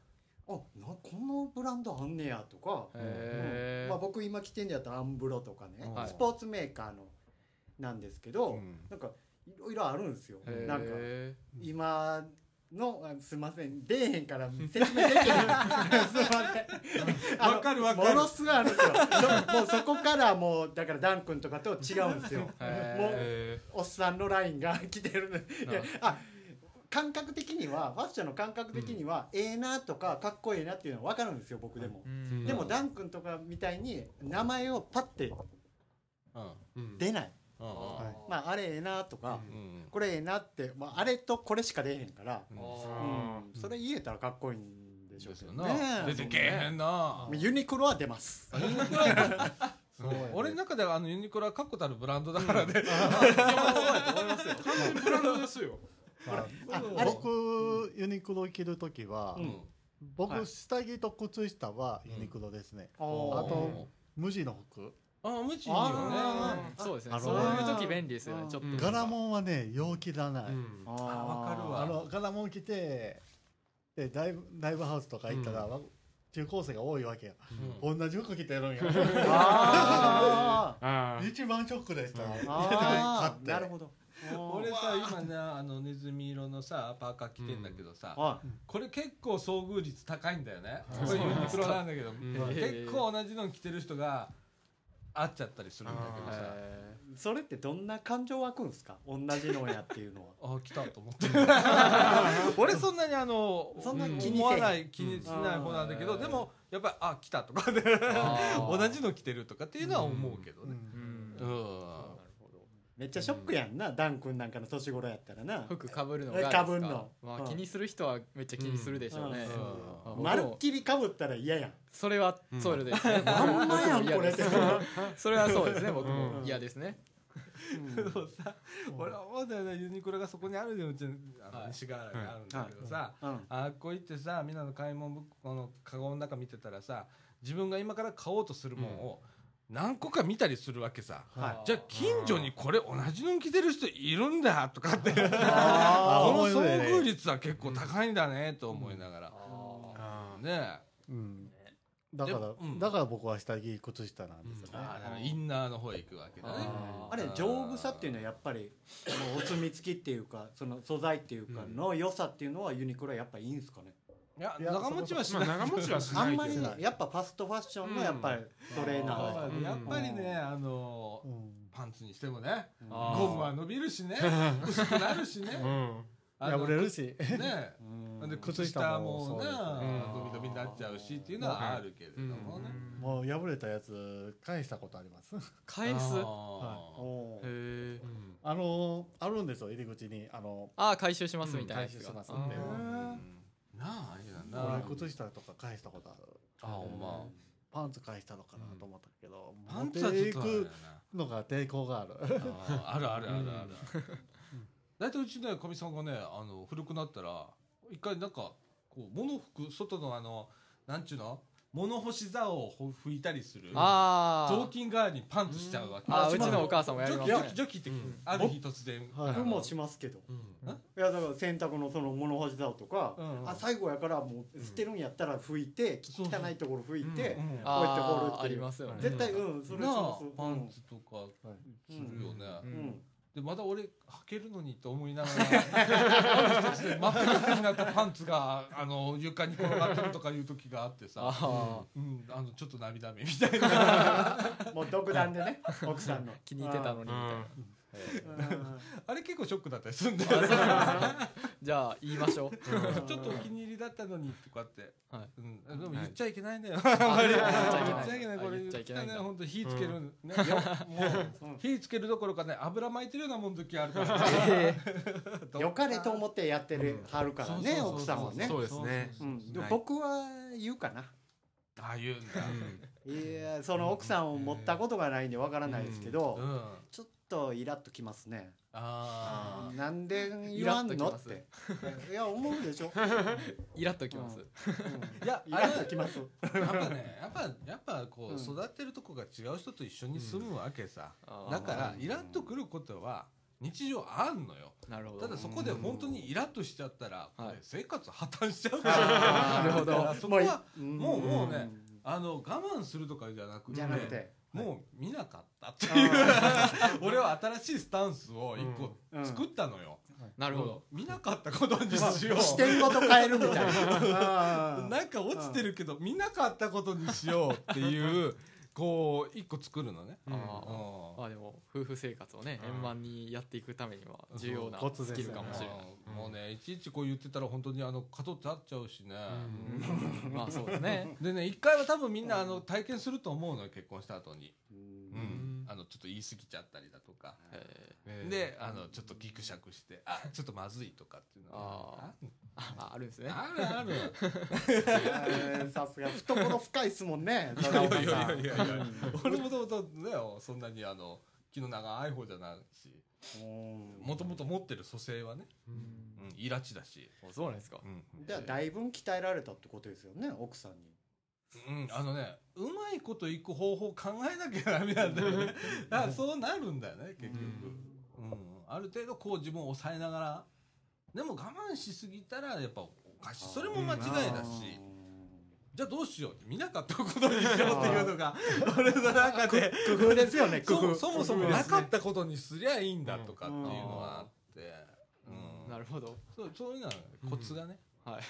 あなこのブランドあんねやとか。へー。まあ、僕今着てんのやったらアンブロとかね、はい。スポーツメーカーのなんですけど、うん。なんかいろいろあるんですよ。なんか今のあすいません。出えへんから説明できない すいません。わかるわかる。ものすごいあるんですよ。そもうそこからもうだからダン君とかと違うんですよ。へおっさんのラインが来てるいやあ感覚的にはファッションの感覚的には、ええなとかかっこいいなっていうのは分かるんですよ僕でも、うん。でもダン君とかみたいに名前をパッてうん。うん。出ない、うん。うん。はい。まああれええなとか、うん。これええなって、まあ、あれとこれしか出えへんから、うん。それ言えたらかっこいいんでしょうけどね。な。出てけえへんな。ユニクロは出ます。俺の中ではあのユニクロは確固たるブランドだからね、ブランドですよ僕ユニクロ着るときは、うん。僕、はい。下着と靴下はユニクロですね、あと無地の服、あ無地いいよあねそうですね。あのそういう時便利ですよね。ちょっと。うん。柄もんはねよう着らない、うん。ああわかるわ。あの柄もん着てでライブライブハウスとか行ったら、わ中高生が多いわけよ、うん。同じ服着てるんよあ あー 一番ショックでした、なるほど俺さ今ねあのネズミ色のさパーカー着てんだけどさ、はこれ結構遭遇率高いんだよね。あこれユニクロなんだけど、ん。結構同じの着てる人が会っちゃったりするんだけどさ。それってどんな感情湧くんですか？同じのやっていうのは。あ来たと思って。俺そんなにあのそんなうん気に思わない気にしない方なんだけど、うん。でもやっぱりあ来たとか。同じの着てるとかっていうのは思うけどね、うん。うんめっちゃショックやんなダン君なんかの年頃やったらな。服かぶるのがか？ぶんの。うん。まあ気にする人はめっちゃ気にするでしょうね。うん。うん。まるっきりかぶったら嫌やん。それはそうですねあんまやんこれって。それはそうですね僕も。嫌ですね。でもさ俺は思うんだよねユニクロがそこにあるようちあのはい西側にあるんだけどさ、うん。あっこ行ってさみんなの買い物このカゴの中見てたらさ自分が今から買おうとするもんを何個か見たりするわけさ、はい。じゃあ近所にこれ同じの着てる人いるんだとかって。こ の遭遇率は結構高いんだねと思いながら、あー。ねうん。だから、うん。だから僕は下着靴下なんですよね、あーインナーの方へ行くわけだね。あれ丈夫さっていうのはやっぱりもうお墨付きっていうかその素材っていうかの良さっていうのはユニクロはやっぱりいいんですかね？いやいや長持ちはしまない、あ長持ちはしあんまりやっぱファストファッションのやっぱりそれなんですかうん。やっぱりねあのうん。パンツにしてもねゴムは伸びるしね 薄くなるしね。破れるし。ね。うん。で靴下もね靴下もそうですね伸び伸びになっちゃうしっていうのはあるけれどもね。もう破れたやつ返したことあります？返す？あおー。へえあのあるんですよ入り口に。あのああ回収しますみたいな回収しますがんでーなああれだな。俺靴下とか返したことある。あほんま。パンツ返したのかなと思ったけど、パンツはちょのが抵抗がある。なああるあるあるある。大体うちねかみさんがねあの古くなったら一回なんかこう物拭く外のあのなんちゅうの物干し竿をほ拭いたりする。あー。雑巾代わりにパンツしちゃうわけ。あーうちのお母さんもやりますね。ジョキジョキジョキってある日突然。はい僕もしますけど。うん。いやだから洗濯のその物干し竿とか、うんあ最後やからもう捨てるんやったら拭いて、そうそう汚いところ拭いて、うんこうやって掘るあーあっていう。りますよね。絶対うんそれしなますあパンツとかするよね、ううんんでまだ俺履けるのにと思いながらある日突然真っ黒になったパンツがあの床に転がってるとかいう時があってさ、あうん、あのちょっと涙目みたいな。もう独断でね奥さんの。気に入ってたのにみたいな。えあれ結構ショックだったりするんだーよね。じゃあ言いましょう。ちょっとお気に入りだったのにとかって、はい。うん、でも言っちゃいけないんだよ、ああんまり。言っちゃいけない。これあ言っちゃいけない本当火つける、ね。よもう火つけるどころかね油巻いてるようなもん時あるから、えど 良かれと思ってやってるはるからね奥さんはね。そうですね。うん。ではい。僕は言うかな。ああ言うんだ、いやその奥さんを持ったことがないんでわからないですけど、うん、ちょっとイラッときますね。あなんで言わんの？って。いや思うでしょ、イラッときます。あいや イラッときます。やっぱねやっぱやっぱこう、うん育ってるとこが違う人と一緒に住むわけさ、だからイラッとくることは日常あんのよ。なるほど。ただそこで本当にイラッとしちゃったら、これはい生活破綻しちゃうからあーなるほど。そこはうん。もうもうねあの我慢するとかじゃなくてじゃなくてもう見なかったっていう。俺は新しいスタンスを一個うん。作ったのよ、なるほど。見なかったことにしよう。視点ごと変えるみたいな。うんなんか落ちてるけど見なかったことにしようっていうこう一個作るのね、あうん。ー。まあでも夫婦生活をねうん。円満にやっていくためには重要なスキルかもしれない。うん。もうねいちいちこう言ってたら本当にあの角立っちゃうしね、まあそうですねでね一回は多分みんなあの体験すると思うのよ結婚した後に、ううん。ん、あのちょっと言い過ぎちゃったりだとか、えであのちょっとギクシャクしてあちょっとまずいとかっていうのがーああるんですね。あるある。え ーさすが。懐深いっすもんねいやいやいやいやいや。俺もともとねそんなにあの気の長い方じゃないし。うん。もともと持ってる蘇生はね、うん、イラチだし、あそうなんですか。うんじゃあだいぶ鍛えられたってことですよね奥さんに。うん、あのねうまいこといく方法考えなきゃダメなんだよね。だからそうなるんだよね結局、うん。ある程度こう自分を抑えながらでも我慢しすぎたらやっぱおかしい。それも間違いだし。じゃあどうしよう。見なかったことにしようっていうのが俺の中で。工夫ですよね工夫そそもそもなかったことにすりゃいいんだとかっていうのはあって、うん。なるほど。そうそういうのはコツがね、はい。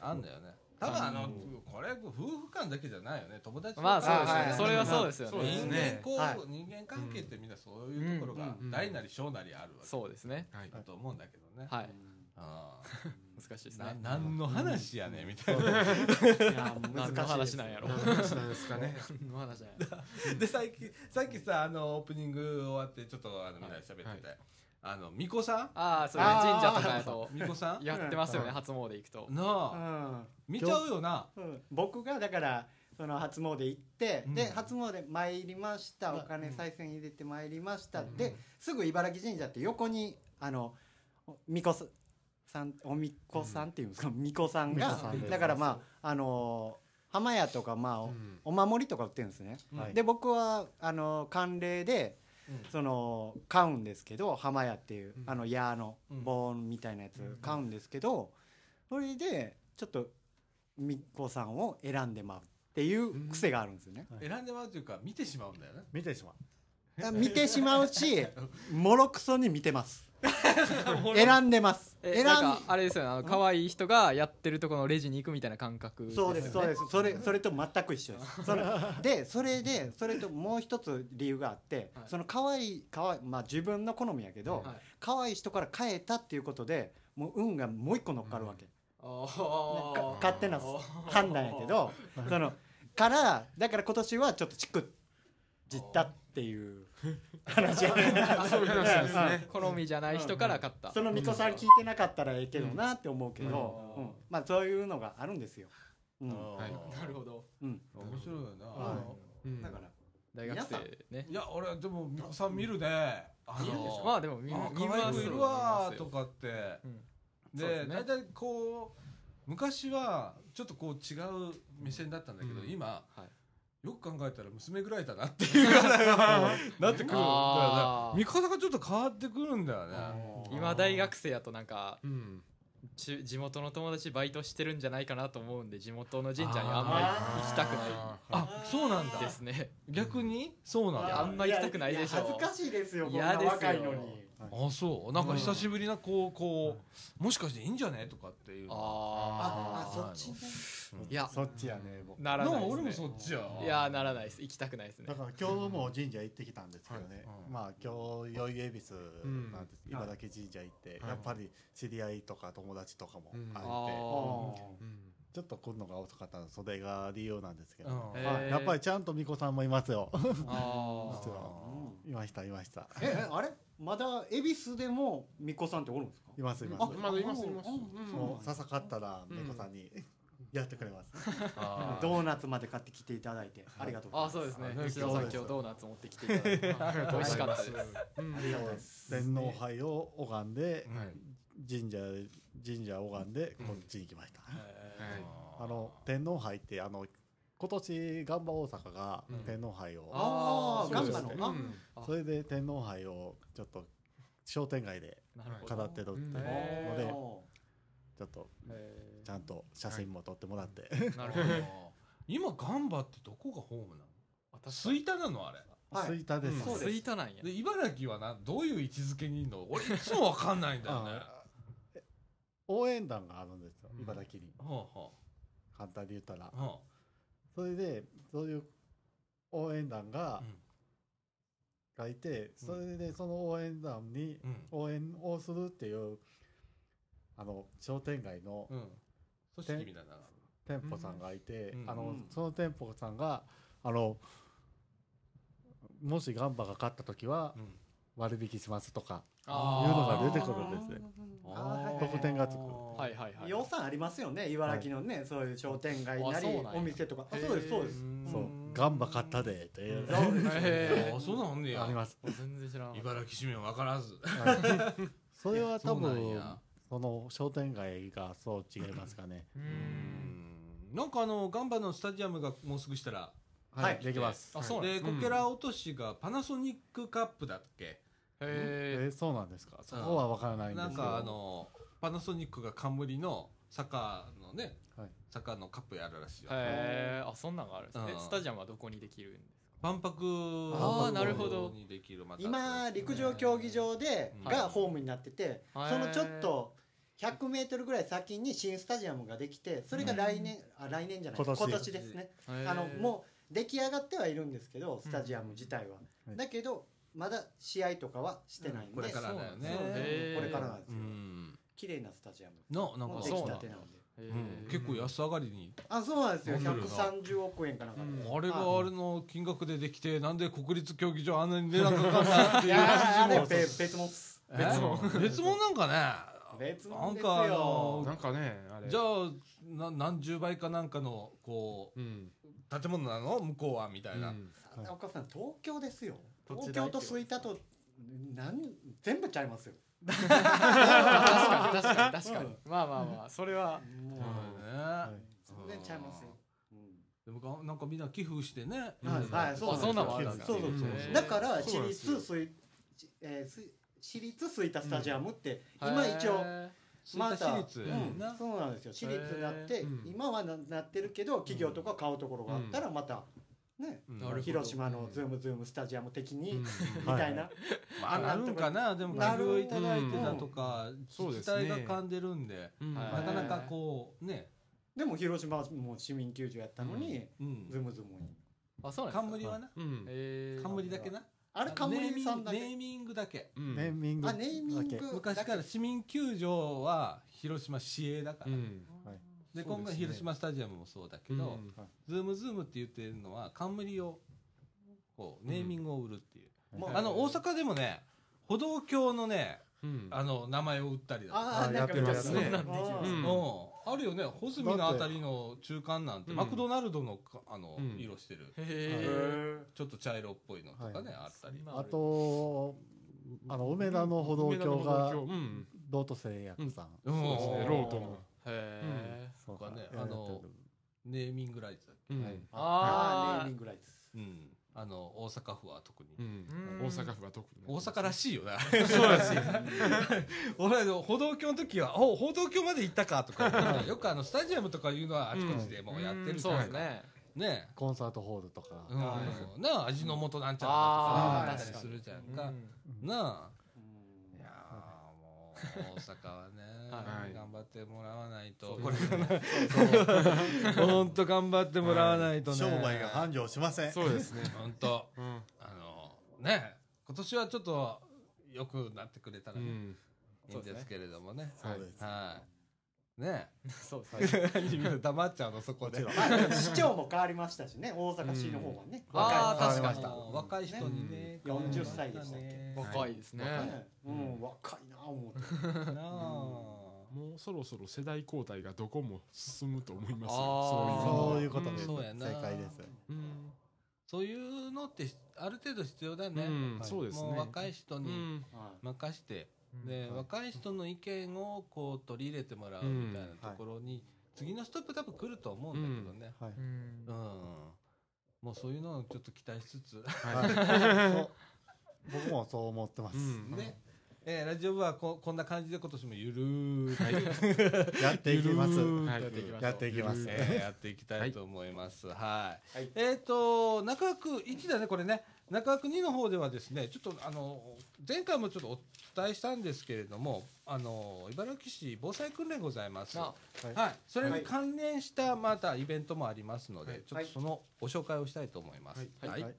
あんだよね多分あのこれ夫婦間だけじゃないよね。友達とか。まあそうですはいよねそれはそうですよね。ね。間こう、はい。人間関係ってみんなそういうところがうん大なり小なりあるわけ。そうですね。はい。だと思うんだけどね、はい。あ難しいですね。何の話やねんみたいな、いや何の話なんやろ何の話なんですかね。何の話なんやろ。で最近さっきさあのオープニング終わってちょっとあのみんなで喋ってて、はいあの巫女さん？ああそうね。あー。神社とかやと。巫女さん？やってますよねうん。初詣行くと。なあ。うん。見ちゃうよな。うん。僕がだからその初詣行って、うん。で初詣参りました。お金賽銭入れて参りました、ですぐ茨城神社って横にあのお巫女さんお巫女さんっていうんですか？巫女さんが巫女さんです。だからまああの浜屋とかまあお,、守りとか売ってるんですね、はいで僕はあの慣例でうんその買うんですけど浜屋っていう、うん。あの矢のうん。棒みたいなやつうん。買うんですけど、それでちょっと巫女さんを選んでまうっていう癖があるんですよね。選んでもらうというか見てしまうんだよね。見てしまう。あ見てしまうし もろくそに見てます 選んでます。選んえなんかあれですよねあの可愛い人がやってるところのレジに行くみたいな感覚。そうですそうす。ですそれそれと全く一緒です。それ でそれでそれともう一つ理由があって、はい。その可愛い可愛いまあ自分の好みやけど、はい。可愛い人から変えたっていうことでもう運がもう一個乗っかるわけ、勝手な判断やけど そのからだから今年はちょっとチクじったっていう。話。そういですね。好みじゃない人から買った。その巫女さん聞いてなかったらええけどなって思うけど、まあそういうのがあるんですよ、うん。はい。なるほど。うん、面白いよな、だから大学生ね。いや俺でも美子さん見るね。あまあでも見あ見ますいるわーとかって。で大体こう昔はちょっとこう違う目線だったんだけど、うん。今、はいよく考えたら娘ぐらいだなっていうぐらいはなってくる。んだよあーね見方がちょっと変わってくるんだよね。今大学生やとなんかうん。ち地元の友達バイトしてるんじゃないかなと思うんで地元の神社にあんまり行きたくなあそうなんだ。いですね。逆に？そうなんだ。あんま行きたくないでしょ。や恥ずかしいですよこんな若いのにあそう。なんか久しぶりなこうこうもしかしていいんじゃねとかっていうのあああそっちね。いや。そっちやね僕。ならない俺もそっちやいやならないです。行きたくないですね。だから今日も神社行ってきたんですけどね、うん。まあ今日宵恵比寿なんです、茨城神社行って、はい。やっぱり知り合いとか友達とかもうん。会えて、あうん。ちょっと来るのが遅かったのそれが理由なんですけど、やっぱりちゃんと巫女さんもいますよ。あ実ー はいましたいました。ええあれ？まだ恵比寿でも巫女さんっておるんですか？いますいます。あまだいますいます。もう笹買ったら巫女さんに、やってくれます。ドーナツまで買ってきていただいてありがとうございます。あそうですね。吉田さん今日ドーナツ持ってきていただいて。美味しかったです。うん。ありがとうございます天皇杯を拝んで、はい。神社神社を拝んでこっちに行きました、へあの天皇杯ってあの今年ガンバ大阪がうん。天皇杯を、ああガンバのそれで天皇杯をちょっと商店街で飾ってるっていうのへでおちょっとへちゃんと写真も撮ってもらって、ーなるほど。今ガンバってどこがホームなの？吹田なのあれ。ーはい。吹田です、うん。そうですスイートなんや。で茨城はなどういう位置づけにいるの？俺いつもわかんないんだよね。応援団があるんですようん茨城に。はあは簡単に言ったらそれでそういう応援団があがいてそれでその応援団にうん。応援をするっていうあの商店街の店舗さんがいて、うん。あのうんその店舗さんがあのもしガンバが勝った時はうん。割引しますとかが出てくるんですね。特典がつくはいはいはい。予算ありますよね。茨城のね、そういう商店街なりお店とか。そうですそうです。そう。ガンバ勝ったでっていあそうなんねや。あります。全然知らなかった茨城市民は分からず。はい。それは多分やその商店街がそう違いますかね。ううん。んなんかあのガンバのスタジアムがもうすぐしたらはいできます。あそうでこけら落としがパナソニックカップだっけ？へえーそうなんですか？そこは分からないんですけどなんかあのパナソニックが冠のサッカーのね、はい。サッカーのカップやるらしいよ。えあそんなんがあるんですね。うん。スタジアムはどこにできるんですか？万博あーなるほど。にできるまた。今陸上競技場でうん。がホームになってて、はいそのちょっと100メートルぐらい先に新スタジアムができてそれが来年、あ来年じゃない今年ですね。あのもう出来上がってはいるんですけどスタジアム自体は、うん。だけどまだ試合とかはしてないんで、これからだよね。これからなんですうよ、ん。綺麗なスタジアム。のなんか。もうできそうなんたてなんで。結構安上がりに。あそうなんですよ。飲んでるな。130億円かなんかで、うんあれがはい。あれの金額でできてなんで国立競技場あんなに値段かかんないっていう話も。べ別物っす。えー。別物なんかね。別物ですなんかあよのなんかねあれ。じゃあな何十倍かなんかのこう建物なの？向こうはみたいな、うん。あ岡さん東京ですよ東京と吹田となん全部ちゃいますよ。確かに確かに確かに。うん。まあまあまあそれは。もうね、はい。全然ちゃいますよ、でもがなんかみんな寄付してね、うんはいはいそうあそうそうそうう。んだから私立吹えーす私立吹田スタジアムって今一応へまたうん。そうなんですよ。私立になってうん。今はななってるけど企業とか買うところがあったらまたね。広島のズームズームスタジアム的にうん。みたいな。まあなるんかなでも寄なる付をいただいてだとか、自治体が噛んでるんでなかなかこうね、でも広島はもう市民球場やったのにうん。ズームズームに。あそうなんですか。冠はな。うん。へー冠だけな。あれ冠さんだけ。ネーミングだけ。うん。ネーミングあネーミング昔から市民球場は広島市営だから、うんで今回広島スタジアムもそうだけど、うん。ズームズームって言ってるのは冠をこうネーミングを売るっていう、もうあの大阪でもね歩道橋のねうん。あの名前を売ったりだとか。あああやってるやつね。あるよね。穂積のあたりの中間なんてうんマクドナルドのかあのうん。色してる。ちょっと茶色っぽいのとかねはあったり。あとあの梅田の歩道橋がロート製薬さん、うん。そうですね。ロートのえそうとかねやあのネーミングライツだっけ？うん。はい。ああネーミングライツうん。あの大阪府は特に。うん。うん。大阪府は特に大阪らしいよな。そうらしい。俺歩道橋の時は「お歩道橋まで行ったか」とか。よくあのスタジアムとかいうのはあちこちでもうやってるじそうゃないか。ですね。ね。コンサートホールとか、うん。はなあ味の素なんちゃらとかあーあったりするじゃんか。うん。なあ大阪はね、はい。頑張ってもらわないと。これから本当頑張ってもらわないとね、商売が繁盛しません。そうですね。本当。うん。あのね。今年はちょっと良くなってくれたらね、うん。いいんですけれどもね。そうです。はい。ね。そう です黙っちゃうのそこで。市長も変わりましたしね。大阪市の方はね、うん。あー若い確かに。若い人にね。うん。40歳でしたっけ。若いですね。ね。うん若いな思って。なあもうそろそろ世代交代がどこも進むと思いますそういうことです。そうやな。正解です。うん。そういうのってある程度必要だね、うん。はいそうですね。もう若い人にうん。はい任して、で、はい若い人の意見をこう取り入れてもらうみたいなところに、次のストップ多分来ると思うんだけどね、はい。うん。うん。もうそういうのをちょっと期待しつつ、僕もそう思ってます。うん。で、えーラジオ部はここんな感じで今年もゆるーっていきますやっていきましょうやっていきますえーやっていきたいと思います。はい。はいえっ、と中枠1だねこれね。中枠2の方ではですね、ちょっとあの前回もちょっとお伝えしたんですけれども、あの茨城市防災訓練ございます。あはい。それに関連したまたイベントもありますので、はいちょっとそのご紹介をしたいと思います。はいはい。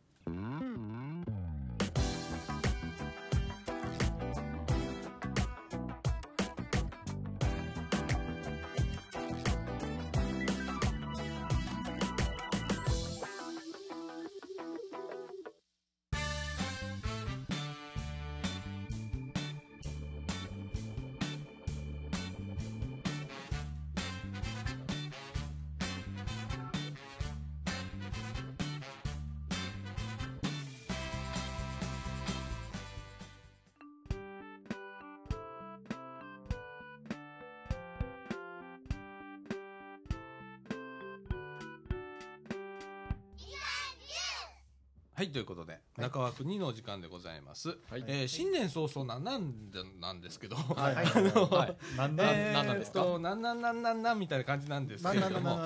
ということで、中枠2の時間でございます。はい。えー新年早々なんなんでなんですけど、はい。はいはい。なんなんなんですか？となんなんなんなんなんみたいな感じなんですけれども、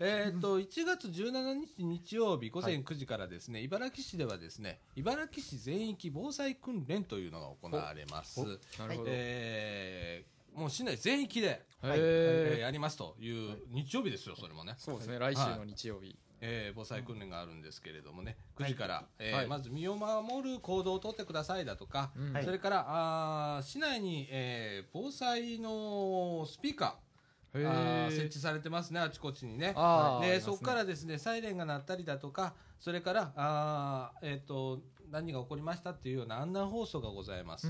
えー、と1月17日日曜日午前9時からですね、茨城市ではですね茨城市全域防災訓練というのが行われます。なるほどえーもう市内全域で、へえーーやりますという日曜日ですよ、それもね、そうですね来週の日曜日えー防災訓練があるんですけれどもね、9時から、えーはい。まず身を守る行動をとってくださいだとか、それからあー市内に、えー防災のスピーカーへあ設置されてますね、あちこちにね。でね。そこからですねサイレンが鳴ったりだとかそれからあー、えー、と何が起こりましたっていうような案内放送がございます、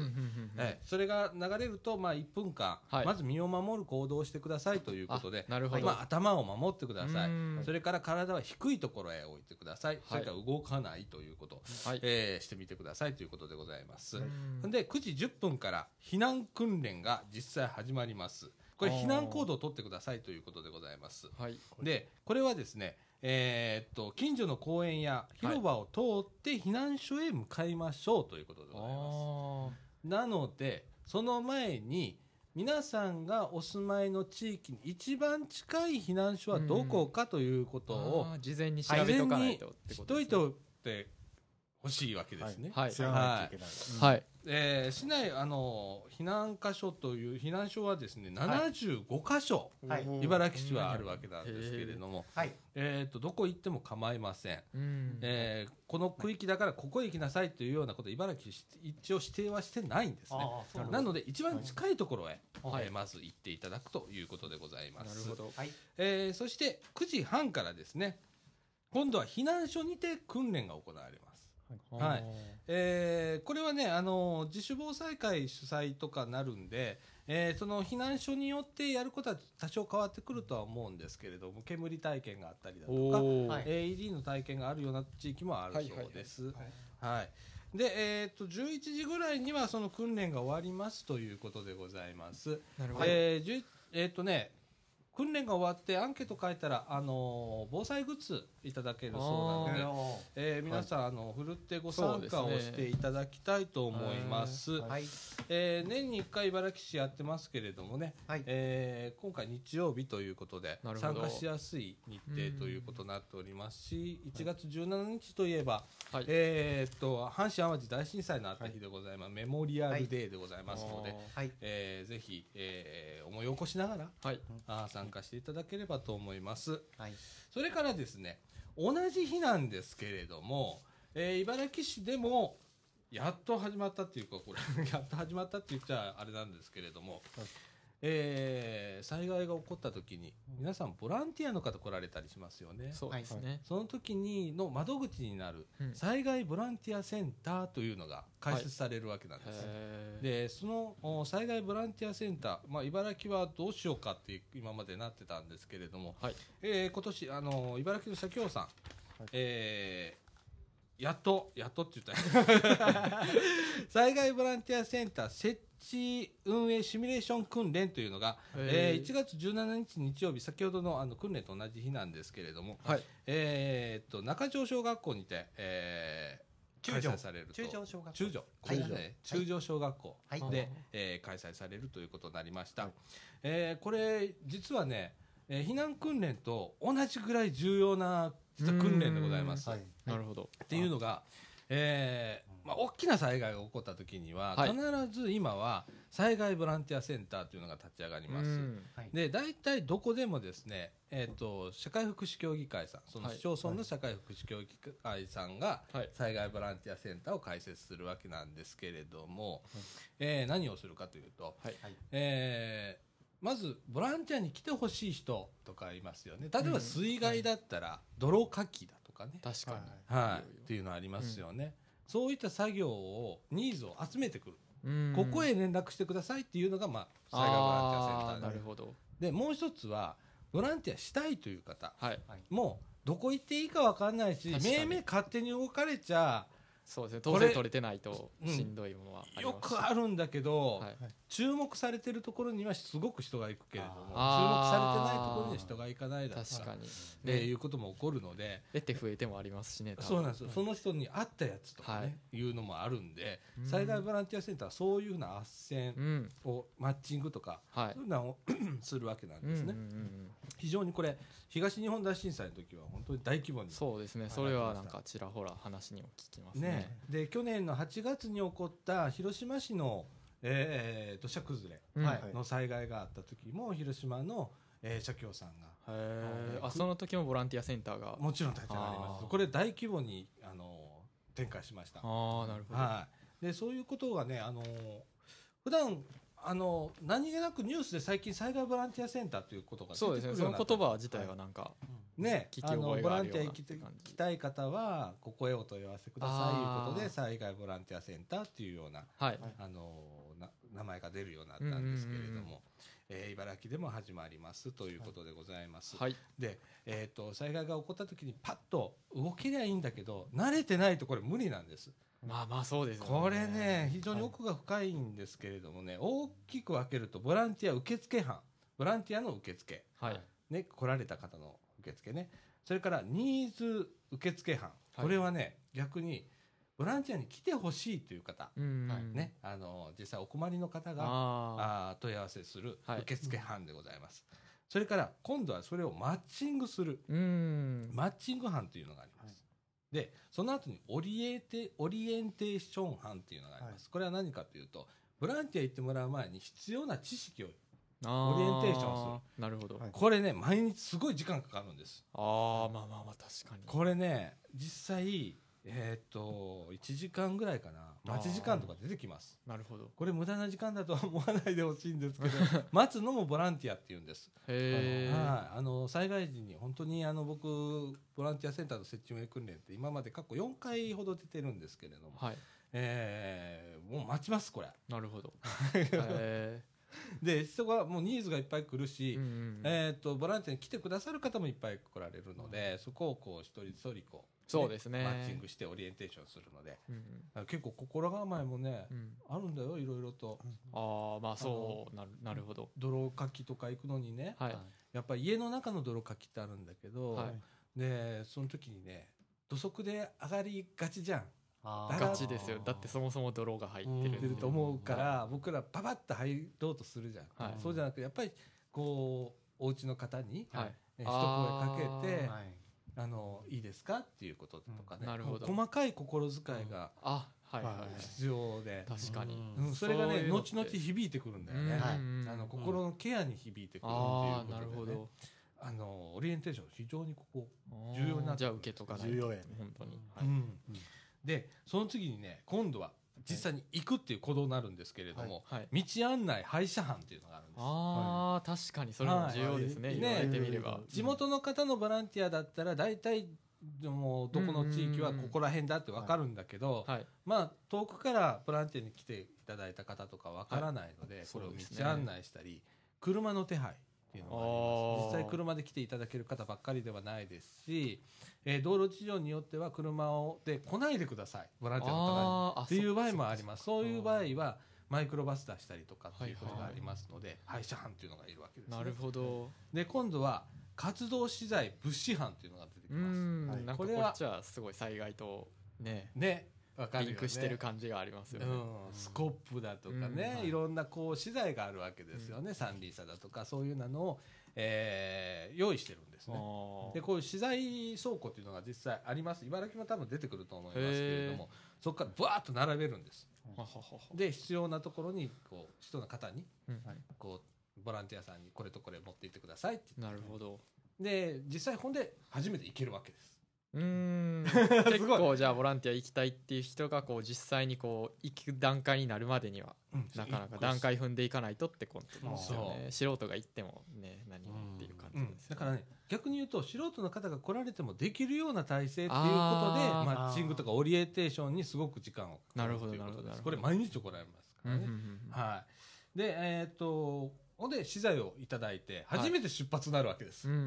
えーそれが流れると、まあ、1分間、はい。まず身を守る行動をしてくださいということであなるほど。まあ、頭を守ってください。うん。それから体は低いところへ置いてください、それから動かないということ、はい。えーしてみてくださいということでございます、うん。で9時10分から避難訓練が実際始まります。これ避難行動を取ってくださいということでございます。はい。でこれはですねえーっと近所の公園や広場を通って避難所へ向かいましょうということでございます、あなのでその前に皆さんがお住まいの地域に一番近い避難所はどこかということーをあー事前に調べとかないとって知っこといておってほしいわけですね。はい。知らないといけない。はいえー市内あの避難箇所という避難所はですね75箇所、はい。茨城市はあるわけなんですけれども、はい。えー、とどこ行っても構いません、うん。えーこの区域だからここへ行きなさいというようなこと茨城市一応指定はしてないんですね。なので一番近いところへ、はい。えーまず行っていただくということでございます。なるほど。はい。えーそして9時半からですね今度は避難所にて訓練が行われますはい。えーこれはね、あの自主防災会主催とかなるんで、えーその避難所によってやることは多少変わってくるとは思うんですけれども煙体験があったりだとか、AED の体験があるような地域もあるそうです。はいで、えー、と11時ぐらいにはその訓練が終わりますということでございます。なるほど。えーじゅえーっとね訓練が終わってアンケート書いたら、あの防災グッズいただけるそうなので、えー皆さん、あのふるってご参加をしていただきたいと思います。はい。えー年に1回茨城市やってますけれどもね、はい。えー今回日曜日ということで参加しやすい日程ということになっておりますし、1月17日といえば、はい。えーっと阪神・淡路大震災のあった日でございます、メモリアルデーでございますので、はい。えーぜひ、えー思い起こしながらはい。あー参加していただければと思います。はいそれからですね同じ日なんですけれども、えー茨城市でもやっと始まったっていうかこれ やっと始まったって言っちゃあれなんですけれども、えー災害が起こった時に皆さんボランティアの方来られたりしますよね。そう。ですねその時にの窓口になるうん。災害ボランティアセンターというのが開設されるわけなんです。へー。でそのお災害ボランティアセンター、まあ、茨城はどうしようかっていう今までなってたんですけれども、はい。えー今年あの茨城の社協さん、えーやっとやっとって言ったら 災害ボランティアセンター設置運営シミュレーション訓練というのが、えへー。ー1月17日日曜日先ほどのあの訓練と同じ日なんですけれども、はい。えーっと中条小学校にて、えー開中条催されると。中条小学校。中条はい。中条ね中条小学校はい。で、えー開催されるということになりました、えーこれ実はね、えー避難訓練と同じぐらい重要な訓練でございます。はい。なるほどっていうのが、えーまあ、大きな災害が起こった時には、はい。必ず今は災害ボランティアセンターというのが立ち上がります。うん。で大体どこでもですね、えー、と社会福祉協議会さんそのはい。市町村の社会福祉協議会さんがはい。災害ボランティアセンターを開設するわけなんですけれども、えー何をするかというと、はいえーまずボランティアに来てほしい人とかいますよね。例えば水害だったら泥かきだとかね、確かに。はい、っていうのありますよね、そういった作業をニーズを集めてくる、うん。ここへ連絡してくださいっていうのが、まあ、災害ボランティアセンターなるほど。でもう一つはボランティアしたいという方。はい。もうどこ行っていいか分かんないし命名勝手に動かれちゃそうですね。当然取れてないとうん。しんどいものはありよます。しくあるんだけど、はい注目されてるところにはすごく人が行くけれども注目されてないところには人が行かないだとか確いうことも起こるので、得て増えてもありますしねそうなんですよ、その人に合ったやつとかね、、はい。うのもあるんで、うん。災害ボランティアセンターはそういうふうな斡旋うん。をマッチングとか、はい。そういうのを するわけなんですね、うんうんうんうん。非常にこれ東日本大震災の時は本当に大規模にそうですね。それはなんかちらほら話にも聞きますね。ね、で去年の8月に起こった広島市の、えー土砂崩れの災害があった時も広島の、えー社協さんがへー。あその時もボランティアセンターが？もちろん立ち上がりますこれ大規模にあの展開しました、ああなるほど。はい、でそういうことがねあの普段あの何気なくニュースで最近災害ボランティアセンターということが出てくそうですね。その言葉自体はなんかね。聞きボランティア行きたい方はここへお問い合わせくださいということで災害ボランティアセンターっていうようなはい。あのな名前が出るようになったんですけれども、うんうんうんうん。えー茨城でも始まりますということでございます。はい。で、えー、と災害が起こった時にパッと動けりゃいいんだけど慣れてないとこれ無理なんです。まあまあそうですよね。これね非常に奥が深いんですけれどもね、大きく分けるとボランティア受付班。ボランティアの受付、はい。ね、来られた方の受付ね。それからニーズ受付班。はい。これはね、逆にボランティアに来てほしいという方、うんね、あの実際お困りの方があ問い合わせするはい。受付班でございます、それから今度はそれをマッチングするーうん。マッチング班というのがあります、でその後にオリエンテオリエンテーション班っていうのがあります、これは何かというとボランティア行ってもらう前に必要な知識をオオリエンテーションすなるほど、はい。これね毎日すごい時間かかるんです。ああまあまあまあ確かに。これね実際えーっと1時間ぐらいかな。待ち時間とか出てきます。なるほど。これ無駄な時間だとは思わないでほしいんですけど 待つのもボランティアっていうんです。へえはい、あの災害時に本当にあの僕ボランティアセンターの設置運営訓練って今まで過去4回ほど出てるんですけれども、はい。えーもう待ちますこれ。なるほど。へえで人がもうニーズがいっぱい来るし、うんうんえー、とボランティアに来てくださる方もいっぱい来られるので、そこをこう一人一人こう、そうですね。マッチングしてオリエンテーションするので。うん結構心構えもね、うん。あるんだよいろいろとああまあそうなるなるほど。泥かきとか行くのにねはい。やっぱり家の中の泥かきってあるんだけど、はい。でその時にね土足で上がりがちじゃん。ガチですよ。だってそもそも泥が入って入るってると思うから、僕らパパッと入ろうとするじゃん、はい。そうじゃなくてやっぱりこうお家の方に、はい。え一声かけてはいあのいいですか？っていうこととかね、うん。なるほど。もう細かい心遣いがあはいはいはい。必要で、確かに。うん。それがねそういう後々響いてくるんだよね、はいうんあの心のケアに響いてくるっていうああことで、ね、なるほど。あのオリエンテーション非常にここ、重要になってじゃあ受けとかないと。重要やね。本当に。うん。うん。でその次にね今度は実際に行くっていう行動になるんですけれども、はい道案内廃車班っていうのがあるんです。ああ確かにそれも重要ですねはい。言われてみれば。地元の方のボランティアだったら大体もうどこの地域はここら辺だって分かるんだけど、はい。まあ遠くからボランティアに来ていただいた方とか分からないので、はい。これを道案内したり、車の手配っていうのがあります。実際車で来ていただける方ばっかりではないですし、えー道路事情によっては車をで来ないでください。ボランティアの方に。っていう場合そもあります。そういう場合はマイクロバス出したりとかっていうことがありますので廃車班っていうのがいるわけです、ね、なるほど。で今度は活動資材物資班っていうのが出てきうます。ん。はい。ここれはすごい災害とね。ねリンクしてる感じがありますよね。うん、スコップだとかね、うん。い。ろんなこう資材があるわけですよね、三輪車だとかそういうのを、えー用意してるんですね。でこういう資材倉庫っていうのが実際あります。茨城も多分出てくると思いますけれどもそこからブワーッと並べるんです。で必要なところにこう必要な方にうん。こうボランティアさんにこれとこれ持って行ってくださいって言って。なるほど。で実際ほんで初めて行けるわけですうーん 結構じゃあボランティア行きたいっていう人がこう実際にこう行く段階になるまでにはなかなか段階踏んでいかないとってことですよね素人が行ってもね何もっていう感じうん。ですよだからね逆に言うと素人の方が来られてもできるような体制っていうことでマッチングとかオリエンテーションにすごく時間をかけなるほどというここれ毎日行われますからね、うんうんうんはい。でえっ、とほんで資材をいただいて初めて出発になるわけです、うんうん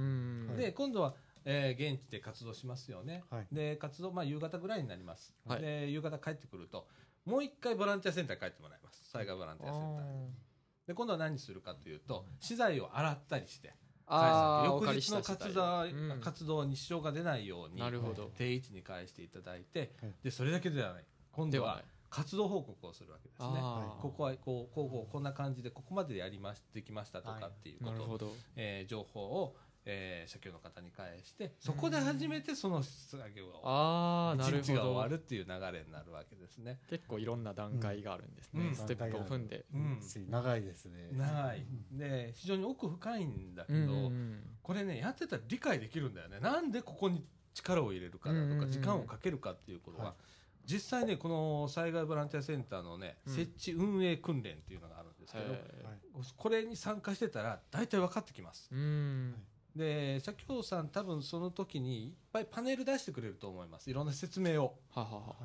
うん。で今度は、えー現地で活動しますよね、はい。で活動、まあ、夕方ぐらいになります、はい。で夕方帰ってくるともう一回ボランティアセンターに帰ってもらいます。災害ボランティアセンターに。で今度は何するかというと資材を洗ったりして翌日の活資動,、活動に支障が出ないようになるほど。定位置に返していただいて、はい。でそれだけではない。今度は活動報告をするわけですね。ここはこうこうこんな感じでここまでやりましできましたとかっていうこと、なるほど。えー情報を、えー社協の方に返してそこで初めてその作業がああなるほど。わるっていう流れになるわけですね。結構いろんな段階があるんですね、うん。ステップを踏んで、うん。長いですね。長い。で非常に奥深いんだけど、うんうんうん。これねやってたら理解できるんだよね。なんでここに力を入れるかだとうんうんうん。か時間をかけるかっていうことは、はい。実際ねこの災害ボランティアセンターのね、うん。設置運営訓練っていうのがあるんですけどへこれに参加してたら大体分かってきます。ーうんで社協さん多分その時にいっぱいパネル出してくれると思います。いろんな説明を。ははは。は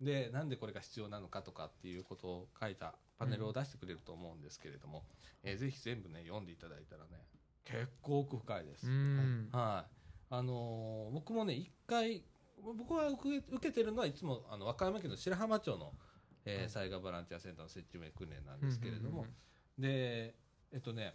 でなんでこれが必要なのかとかっていうことを書いたパネルを出してくれると思うんですけれども、えーぜひ全部ね読んでいただいたらね結構奥深いです、うん。はい。あのー僕もね一回僕は受け受けてるのはいつもあの和歌山県の白浜町の、えー災害ボランティアセンターの設置運営訓練なんですけれども、でえっとね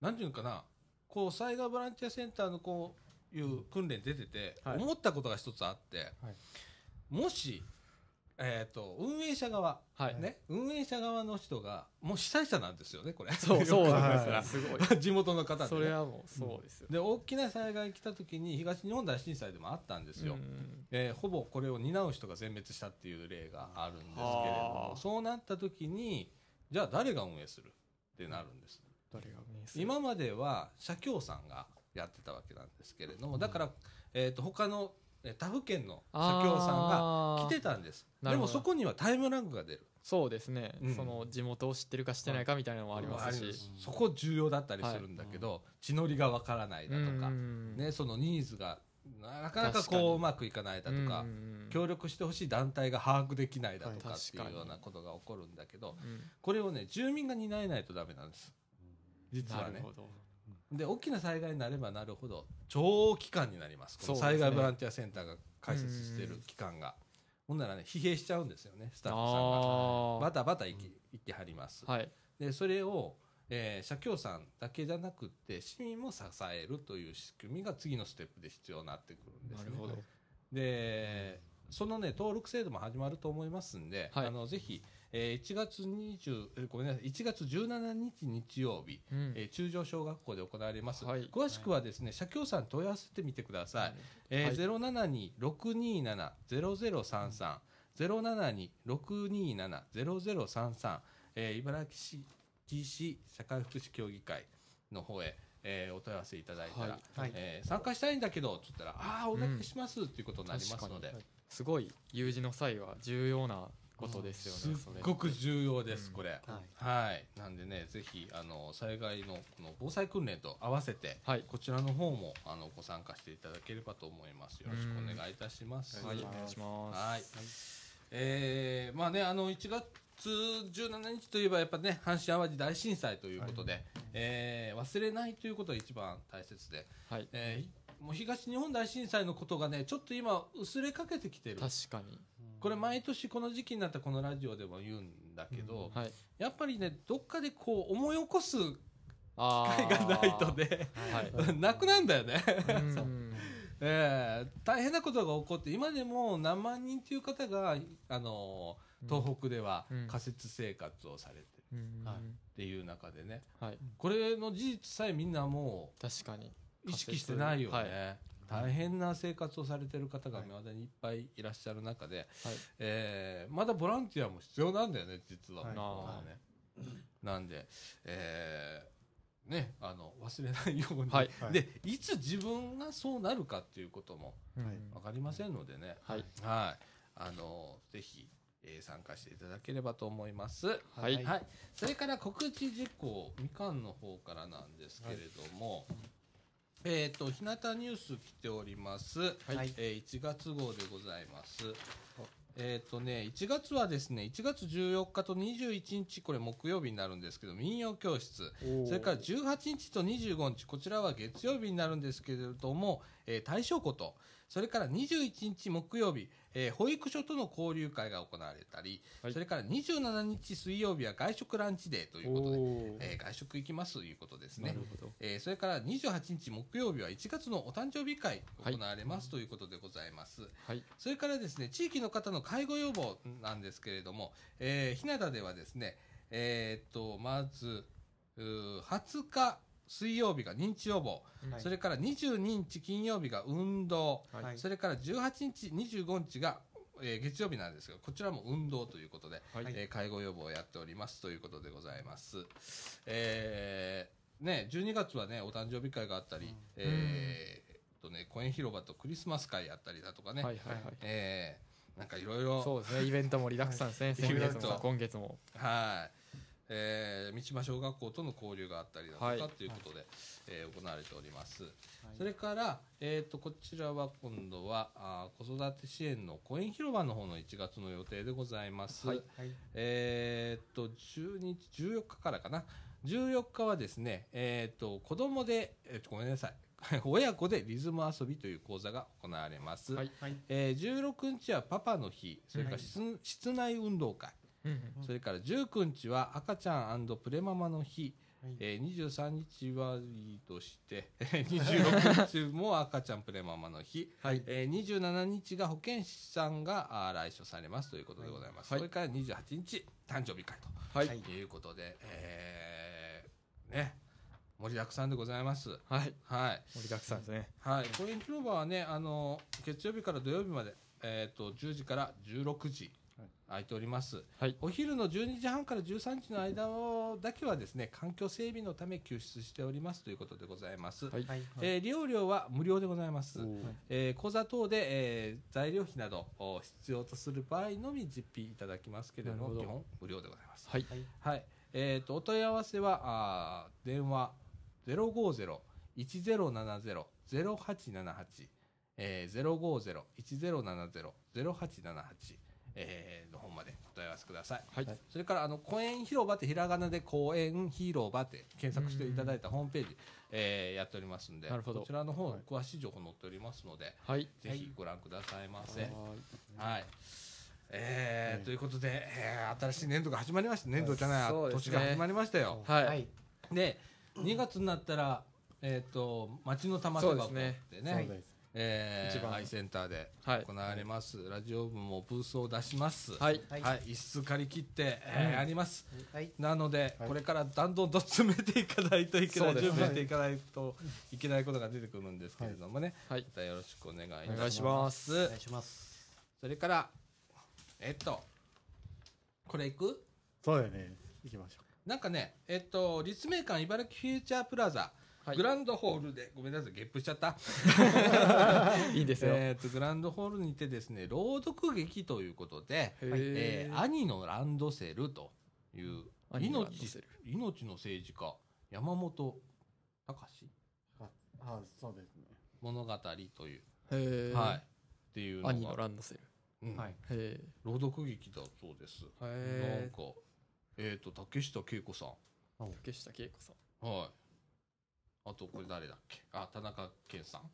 なんていうのかなこう災害ボランティアセンターのこういう訓練出てて、はい。思ったことが一つあって、はい。もし、えっと運営者側、はい。ね、運営者側の人がもう被災者なんですよねこれ。そうそうなんはいですよ。すごい。地元の方で、ね、それはもうそうですよ。で大きな災害来た時に東日本大震災でもあったんですよ、うんえーほぼこれを担う人が全滅したっていう例があるんですけれどはあ。もそうなった時にじゃあ誰が運営するってなるんです誰が運営する今までは社協さんがやってたわけなんですけれどもだから、えー、と他のえー他府県の社協さんがが来てたんですでもそこにはタイムラグが出る。そうですね、うん。その地元を知ってるか知ってないかみたいなのもありますし、そこ重要だったりするんだけど、地のりがわからないだとか、うん。ね、そのニーズがなかなかこううまくいかないだとか、うん協力してほしい団体が把握できないだとかはいっていうようなことが起こるんだけどうんこれをね住民が担えないとダメなんです実はね。で大きな災害になればなるほど長期間になります。この災害ボランティアセンターが開設している期間が。ほんならね疲弊しちゃうんですよねスタッフさんが。あバタバタ行き行きはります。あはい。でそれを、えー社協さんだけじゃなくって市民も支えるという仕組みが次のステップで必要になってくるんですね。なるほど。でそのね登録制度も始まると思いますんで、はい。あのぜひ、えー1月20えーごめんなさい1月17日日曜日、うん。えー中条小学校で行われます、はい。詳しくはですね社協さんに問い合わせてみてください、えはい。ー072-627-0033 072-627-0033、えー茨城市市社会福祉協議会の方へ、えーお問い合わせいただいたら、はい。はい。えー参加したいんだけどって言ったら、ああお願いしますっていうことになりますので、すごい有事の際は重要なことですよねすっごく重要です、うん。これ。はい。はい、なんでね、ぜひあの災害のこの防災訓練と合わせて、はい。こちらの方もあのご参加していただければと思います。よろしくお願いいたします。はいお願いします。はい。えーまあね、あの1月17日といえばやっぱね阪神・淡路大震災ということで、えー忘れないということが一番大切で、はい。えーもう東日本大震災のことがねちょっと今薄れかけてきてる。確かにこれ毎年この時期になったらこのラジオでも言うんだけど、はい。やっぱりねどっかでこう思い起こす機あ会がないとね はい。なくなんだよね、うん。えー大変なことが起こって今でも何万人という方があの東北ではうん。仮設生活をされてる。うん。はい。っていう中でね。はい。これの事実さえみんなも確かに。う意識してないよね、はい大変な生活をされてる方が未だにいっぱいいらっしゃる中で、はい。えーまだボランティアも必要なんだよね実は、はい。なんで、えーねあの忘れないように、はい。はいでいつ自分がそうなるかっていうことも分かりませんのでね、はい。はい、あのぜひ、えー参加していただければと思います。はい。はい、それから告知事項みかんの方からなんですけれども、えっ、と日向ニュース来ております。はいえー1月号でございます。えっ、とね、1月はですね、1月14日と21日、これ木曜日になるんですけど、民謡教室。それから18日と25日、こちらは月曜日になるんですけれども、えー大正こと、それから21日木曜日、えー保育所との交流会が行われたり、はい。それから27日水曜日は外食ランチデーということで、えー外食行きますということですね。えーそれから28日木曜日は1月のお誕生日会行われますということでございます。はい。それからですね、地域の方の介護予防なんですけれども、えー、日向ではですね、えーっと、まず、うー20日水曜日が認知予防、はい。それから22日金曜日が運動、はい。それから18日、25日が、えー月曜日なんですが、こちらも運動ということで、はい。えー介護予防をやっております。ということでございます。えーね、12月はね、お誕生日会があったり、えーっとね、公園広場とクリスマス会やったりだとかね、はいはいはい。えーなんかいろいろ、そうですね。イベント盛りだくさんですね先月も今月も。はい、えー、三島小学校との交流があったりだとか、はいということで、えー行われております。それから、えー、とこちらは今度はあー子育て支援の公園広場の方の1月の予定でございます。はいはい。えーっと10日14日からかな。14日はですね、えーっと子供で、えーごめんなさい。親子でリズム遊びという講座が行われます、はいはい。えー16日はパパの日それから室,、室内運動会それから19日は赤ちゃんプレママの日、はい。えー23日はいいとして 26日も赤ちゃんプレママの日、はい。えー、27日が保健師さんが来所されますということでございます、はい。それから28日誕生日会はいはい。ということで、えーね盛りだくさんでございます。はい。はい。盛りだくさんですね。はい。公園広場はねあの月曜日から土曜日まで、えー、と10時から16時空いております、はい。お昼の12時半から13時の間だけはですね環境整備のため救出しておりますということでございます、はい。はい。えー利用料は無料でございます、えー講座等で、えー材料費などを必要とする場合のみ実費いただきますけれども基本無料でございます。はい。はい。えー、とお問い合わせはあー電話050-1070-0878、えー、050-1070-0878、えーの方までお問い合わせください。はいそれから、あの、公園広場ってひらがなで公園広場って検索していただいたホームページ、えーやっておりますんで、なるほどこちらの方、はい詳しい情報載っておりますので、はいぜひご覧くださいませ。ははい。えーはいということで、えー新しい年度が始まりました。年度じゃない、ね年が始まりましたよ。いはい、はいで、2月になったら、えっ、と、町の玉手箱ってね、ですそうですえー一番。アイセンターではい。行われます。ラジオ部もブースを出します。はい。はい。はい、一室借り切って、えーうん。やります。はい。なので、はい。これからどんどんと詰めていかないといけない、準備していかないといけないことが出てくるんですけれどもね、はい。またよろしくお願いいたします。お願いします。それから、えっと、これいく？そうやね。行きましょなんかね、えっと、立命館茨城フューチャープラザ、はい。グランドホールで、ごめんなさい、ゲップしちゃった。いいですよ、えっと、グランドホールにてですね、朗読劇ということで、えへー。兄のランドセルという、命命の政治家、山本隆？うああそうですね。物語という、えはい、っていうの兄のが、ランドセル。うん。はい。へ朗読劇だそうです。えなんか、えっと、竹下恵子さん。竹下恵子さん。はい。あと、これ誰だっけ？あ、田中健さん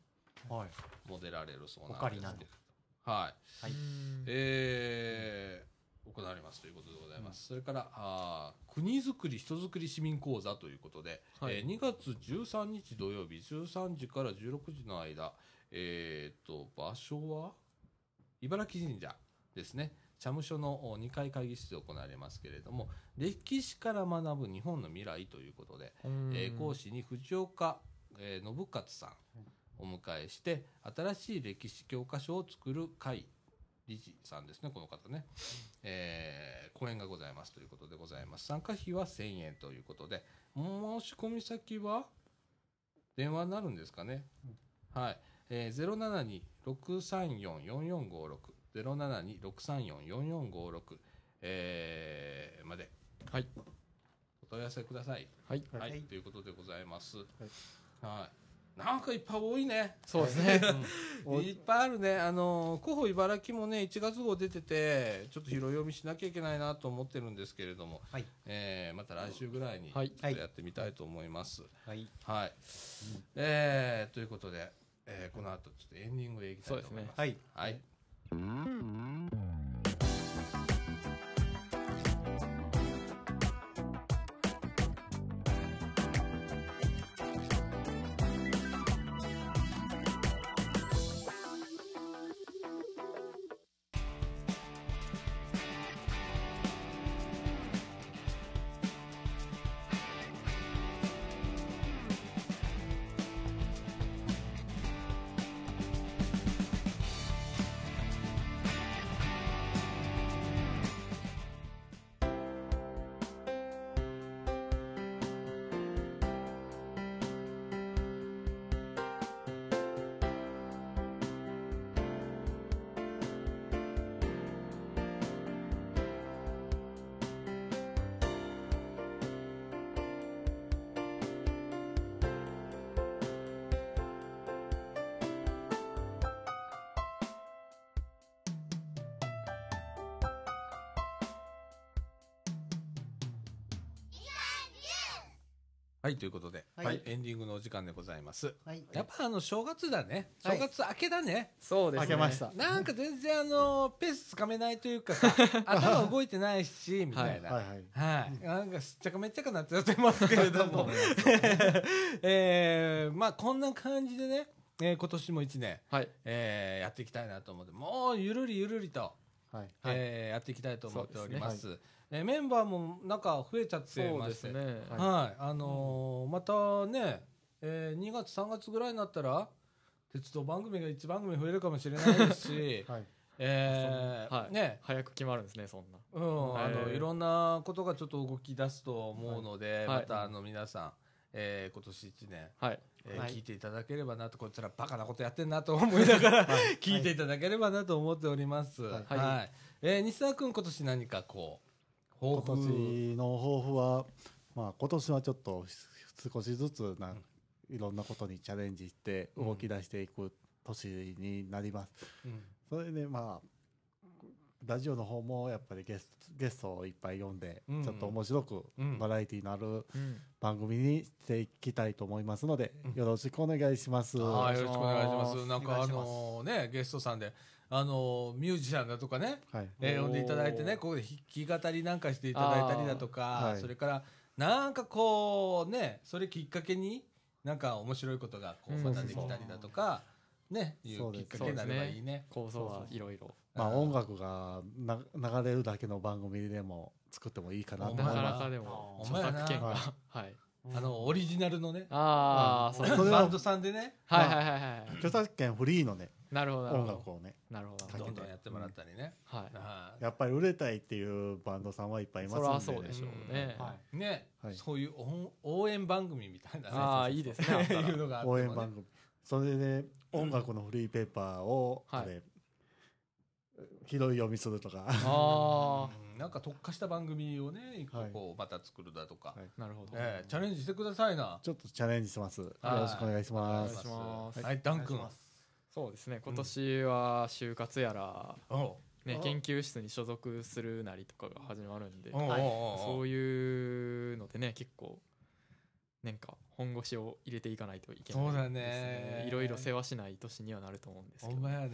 はいも出られるそうなんですけど。はい。はいえー、行われますということでございます。それから、あー国づくり人づくり市民講座ということで、はいえー2月13日土曜日13時から16時の間、えー、と、場所は？茨城神社ですね。社務所の2階会議室で行われますけれども、歴史から学ぶ日本の未来ということで、えー講師に藤岡、えー信勝さんお迎えして新しい歴史教科書を作る会理事さんですねこの方ね、えー講演がございますということでございます。参加費は1000円ということで申し込み先は電話になるんですかね、はい、えー、072-634-4456 072-634-4456えーまで。はい。お問い合わせください。はい。はい、はい。ということでございます。はい。なんかいっぱい多いね。そうですね。おいっぱいあるね。あの、候補茨城もね、1月号出てて、ちょっと拾い読みしなきゃいけないなと思ってるんですけれども、はい。えーまた来週ぐらいに、ちょはいっとやってみたいと思います。はい。はい。えーということで、えーこの後、ちょっとエンディングへ行きたいと思います。はい。はい。嗯。はい、ということで、はいエンディングのお時間でございます。はいやっぱあの、正月だね。はい正月明けだね。そうですね開けましたなんか全然あの、ペースつかめないというかさ、頭動いてないし、みたいな。ははいい。はいなんかすっちゃかめっちゃかなってやってますけれども。えー、まあこんな感じでね、えー今年も一年、はいえーやっていきたいなと思って、もうゆるりゆるりと、はいえーやっていきたいと思っております。えーメンバーもなんか増えちゃってまして。ですね。はい、あのーまたね、えー、2月3月ぐらいになったら鉄道番組が1番組増えるかもしれないですし、はい。えーはい。ね、早く決まるんですねそんな。うん、あのいろんなことがちょっと動き出すと思うので、はい。またあの皆さん、えー今年1年、はい。えーはい。聞いていただければなとこちらバカなことやってんなと思いながら、聞いていただければなと思っております。はい、はい。えー西田君今年何かこう抱今負年の抱負。は、まあ、今年はちょっと少しずつな、いろんなことにチャレンジして動き出していく年になります。うん。それでまあラジオの方もやっぱりゲストゲストをいっぱい呼んで、うん。ちょっと面白くうん。バラエティのあるうん。番組にしていきたいと思いますので、うん。よろしくお願いします。はい、よろしくお願いします。おなんかあのね、ゲストさんで、あのミュージシャンだとかね、はい、えー呼んでいただいてね、ここで弾き語りなんかしていただいたりだとか、はいそれからなんかこうね、それきっかけになんか面白いことがこううんまたできたりだとか、ね、いそううですきっかけになればいいね。構想はいろいろまあうん。音楽がな流れるだけの番組でも作ってもいいかなと思ないかまなかでも著作権が。ははい。あのオリジナルのね、ああそうバンドさんでね、はいはいはいはいす。著作権フリーのねなるほどなる音ほど。楽をね。なるほど。どんどんやってもらったりね。はい。はやっぱり売れたいっていうバンドさんはいっぱいいますんで、そりゃそうでしょうね。はい。いね、はい。そういう応応援番組みたいなね。ああいいですね。いうのがあってもね。応援番組。それで音楽のフリーペーパーを、はい。あれ拾い読みするとか。あうん。なんか特化した番組をね一個はい。こうまた作るだとか、はい。あなるほど。ええチャレンジしてくださいな。ちょっとチャレンジします。よはい。ろしくお願いします。お願いします。はい、ダン君。そうですね。今年は就活やらねあ研究室に所属するなりとかが始まるんでそういうのでね結構なんか本腰を入れていかないといけないそうだですね。いろいろ世話しない年にはなると思うんですけど。ほんまやな。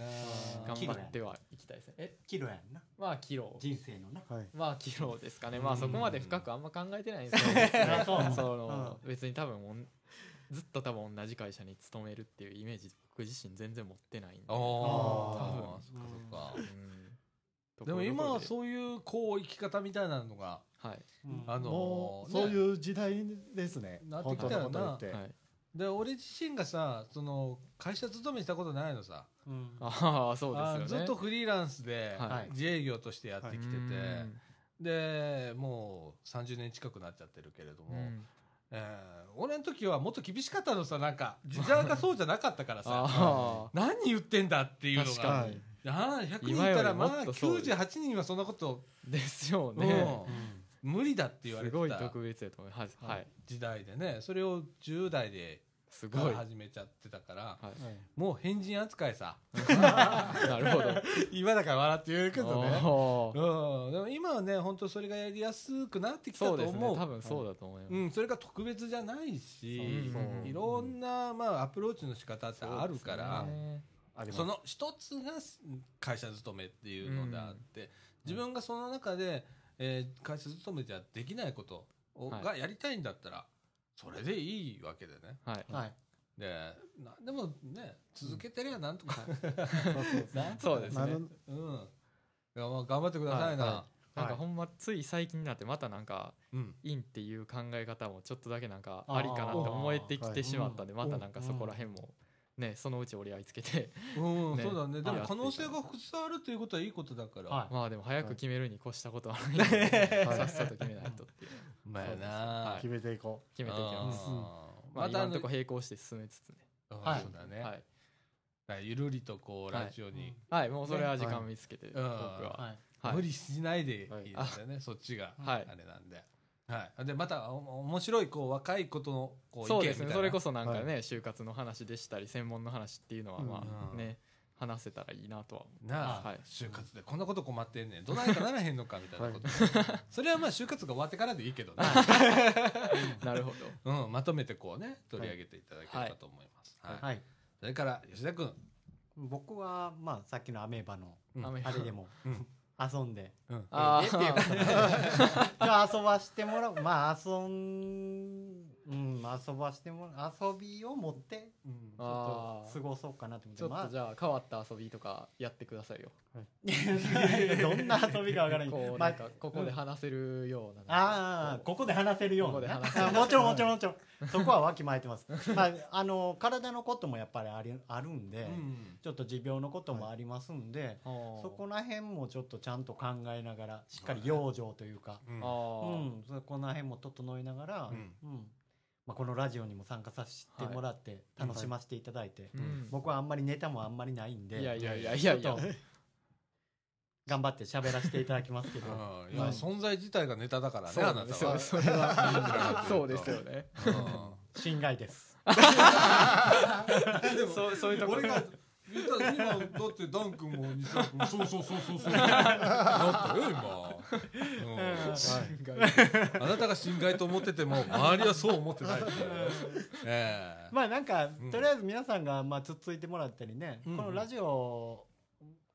頑張ってはいきたいですね。え？キロやんな。まあキロ。人生のな。はい。まあキロですかね。まうん。あそこまで深くあんま考えてないんですけどそう その別に多分ずっと多分同じ会社に勤めるっていうイメージ僕自身全然持ってないんで。お多お分。そっかそっか。うん。でも今はうそういうこう生き方みたいなのがはい。うん。あのそういう時代ですねなってきたよな。って、はい。で俺自身がさその会社勤めしたことないのさ。うん。ああそうあですよね。ずっとフリーランスではい。自営業としてやってきてて、うん。でもう30年近くなっちゃってるけれども、うんえー俺の時はもっと厳しかったのさなんか。時代がそうじゃなかったからさ。あ何言ってんだっていうのが。ああ100人い。たらまあもっとそう98人はそんなこと、あですようん。ね無理だって言われてた。すごい特別やと思います。はい。時代でね。それを10代ですごい。始めちゃってたからはい。もう変人扱いさ。なるほど。今だから笑って言えるけどね。うん、でも今はね本当それがやりやすくなってきたと思うね。多分そうだと思います。うん、それが特別じゃないし、いろんな、まあ、アプローチの仕方ってあるからね。その一つが会社勤めっていうのであって、自分がその中で、えー会社勤めじゃできないことを、はい。がやりたいんだったらそれでいいわけでね。はい。はい。でなんでもね続けてりゃなんとか、なそうですね。うん。いやまあ頑張ってくださいな、はいはなんかほんまつい最近になってまたなんかうん。陰っていう考え方もちょっとだけなんかありかなって思えてきてしまったんでうんまたなんかそこら辺もねそのうち折り合いつけて。うんね。そうだね。でもはい。可能性が複数あるということはいいことだから、はい。まあでも早く決めるに越したことはないのでさっさと決めないとっていう。まあやな、はい。決めていこ決めていきます。うんまあまたあの今のとこ並行して進めつつね。はい。そうだね、はい。だからゆるりとこうラジオに、はい。もうそれは時間見つけて僕うん。ははい。はい無理しないでいいですよね、そっちが、はい。あれなんで。はい、でまたお面白いこう若いことのこうそうです意見みたいな。ねそれこそなんかはね就活の話でしたり専門の話っていうのはまうん。あね話せたらいいなとは思なあ、はい。就活でこんなこと困ってんねん。どないかならへんのかみたいなこと、それはまあ就活が終わってからでいいけどね、う なるほど。うん、まとめてこうね取り上げていただければと思います、はい。はい。それから吉田君、僕はまあさっきのアメーバのあれでも。うん遊んで。うん、あええっていうかま あ遊ばしてもらう。まあ遊んうん遊ばしても遊びを持ってうんちょっと過ごそうかなと思って。ちょっまあとじゃあ変わった遊びとかやってくださいよ。どんな遊びかわからない。まあこうなんかここで話せるような。ああここで話せるような。ここでね話せる。あもちろんもちろんもちろん。そこはわきまえてます、まあ、あの体のこともやっぱりありあるんで、うんちょっと持病のこともありますんで、そそこら辺もちょっとちゃんと考えながらしっかり養生というか、うんあうーん、そこら辺も整えながら、ううんんまあ、このラジオにも参加させてもらって楽しませていただいて、うん。僕はあんまりネタもあんまりないんでいやいやいやいやいや。ちょっと頑張って喋らせていただきますけど、うん。いや、はい存在自体がネタだからねそうあなんたよそれは そうですよね。うん。心外です。でもそうそういうとこ俺が今だってダン君も西田君もそうそうそうそうそう。なったよ今、うん。あなたが心外と思ってても周りはそう思ってないっていうええまあなん。か、うん。とりあえず皆さん。がまあつっついてもらったりね、うん。このラジオ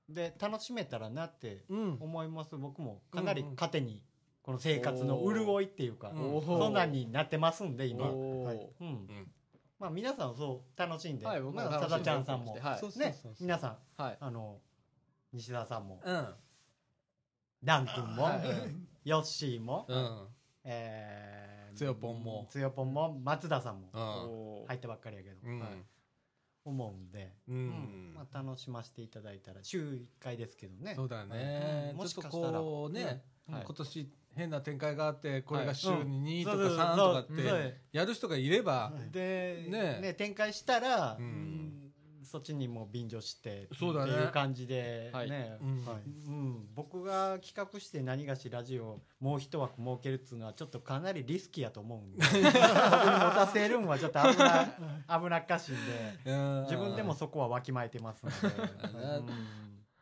で楽しめたらなってうん。思います僕もかなり糧にこの生活の潤いっていうか、うん。そん。なん。になってますん。で今、はいうん。んまあ皆さんそう楽しんで、はい僕もまさだちゃんさんも、はい。ね皆さんはい。あの西田さんもうん。ダン君も、はい。ヨッシーも、うん。えーつよぽんも。つよぽんも松田さんもうん。入ったばっかりやけど、うん。はい。思うんで、ううん。んまあ、楽しませていただいたら週1回ですけどね。そうだね、うんもしかしたら。こうね、うん。はい今年変な展開があってこれが週はいに2とかそうそう3とかってやる人がいれば、でねね展開したら、そっちにも便乗してそうだね。っていう感じで、はい。ねうん。はい。うん、僕が企画して何がしラジオもう一枠設けるっつうのはちょっとかなりリスキーやと思うんで。持たせるんはちょっと危な 危なっかしいんで。うん自分でもそこはわきまえてますので、うん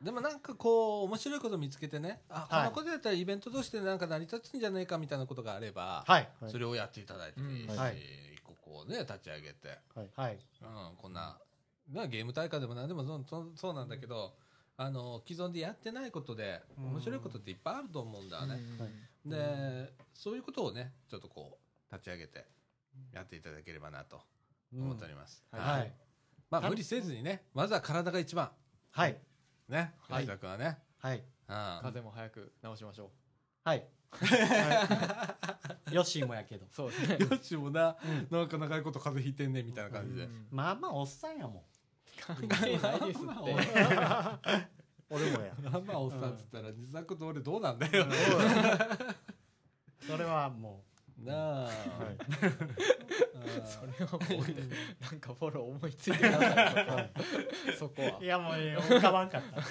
でもなんかこう面白いこと見つけてねあ、はい。このことやったらイベントとしてなんか成り立つんじゃないかみたいなことがあれば、はい。はい。それをやっていただいてもいいし、うん。はい。一個こうね立ち上げて、はい。うん、こんな、ね、ゲーム大会でも何でもそそそうなんだけど、あの既存でやってないことでうん面白いことっていっぱいあると思うんだね。うん。でそういうことをねちょっとこう立ち上げてやっていただければなと思っております、うんはい。まあ無理せずにねまずは体が一番。はいねはい。吉田君はね、はい。うん。風邪も早く治しましょう。はい。ヨッシーもやけど。そうですね。よしもな、なんか長いこと風邪ひいてんねみたいな感じで、うん。まあまあおっさんやもん。関係ないですって。俺もや。まあまあおっさんっつったら西田君と俺どうなんだよ、それはもなあ、はい それはもうなんかフォロー思いついてくださいそこは。ういやもう浮かばんかった。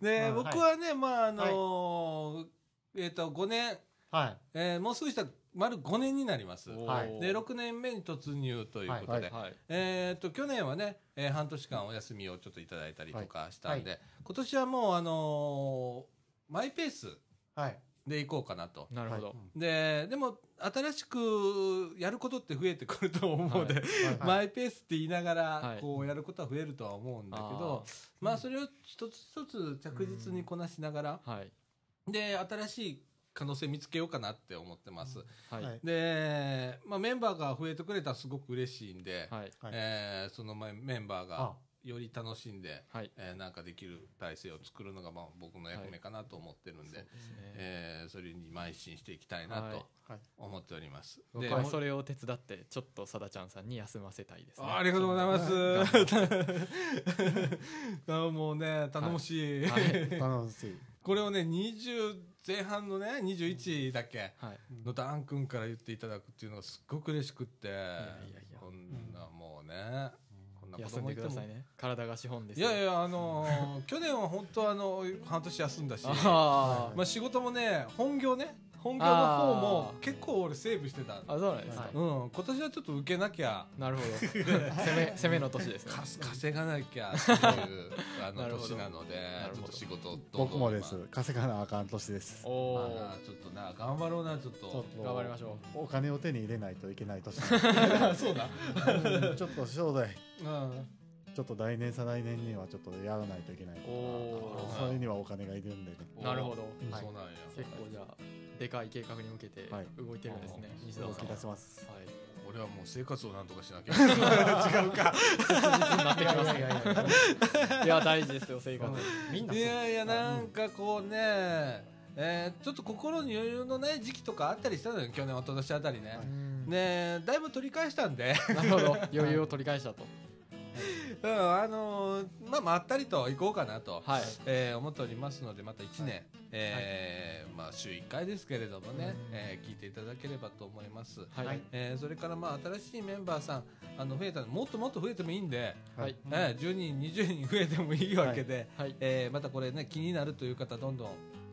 で、うん。僕はねまああのーえっ、と5年、はい。えーもうすぐしたら丸5年になります。はい。で6年目に突入ということで、はい。えー、と去年はね、えー半年間お休みをちょっといただいたりとかしたんで、今年はもう、あのーマイペース。はいでいこうかなと。なるほど。ででも新しくやることって増えてくると思うので、はい。マイペースって言いながらはい。こうやることは増えるとは思うんだけど、まあそれを一つ一つ着実にこなしながら、で新しい可能性見つけようかなって思ってます。はい。はい。で、まあ、メンバーが増えてくれたらすごく嬉しいんで、はい。はい。えーそのメメンバーが。あより楽しんで、はい。えーなんかできる体制を作るのがまあ僕の役目かなと思ってるんで、そうですね。えーそれに邁進していきたいなはい。とはい。思っております。僕はそれを手伝ってちょっとさだちゃんさんに休ませたいですね。あありがとうございます。あ もうね頼もしい、はい。楽しい。これをね20前半のね21だっけはい。のダン君から言っていただくっていうのがすっごく嬉しくっていやいや。こんなもうね、な子休ん供いてもでくださいね。体が資本ですいやいやあのー 去年は本当あの半年休んだし。あまあ仕事もね本業ね本業の方も結構俺セーブしてた。ああそうなんですか？うん。今年はちょっと受けなきゃ。なるほど。攻め攻めの年ですね。かす稼がなきゃっていうあの なるほど。年なのでなるほど。ちょっと仕事僕もです。稼がなあかん年です。おおまあちょっとな頑張ろうなちょっと。ちょっと頑張りましょお金を手に入れないといけない年 そうだうんちょっと将来うん。ちょっと来年再来年にはちょっとやらないとい。けないからそれにはお金がいるんでねなるほどうん。はいそうなんや結構じゃあでかい計画に向けてはい。動いてるんですね西田さん。動き出します。はい。俺はもう生活をなんとかしなきゃ。違うか切実になってきます。いやいやいやいやいや大事ですよ生活みんないやいやなんかこうねえーちょっと心に余裕のない時期とかあったりしたのよ去年一昨年あたりね、うんねだいぶ取り返したんでなるほど余裕を取り返したとうんあのーまあまったりと行こうかなと、はい。えー思っておりますのでまた1年、えーまあ、週1回ですけれどもね、うんえー聞いていただければと思います、はい。はい。えーそれからまあ新しいメンバーさんあの増えたのもっともっと増えてもいいんで、はい。えー10人20人増えてもいいわけで、はい。えーまたこれね気になるという方どんどん、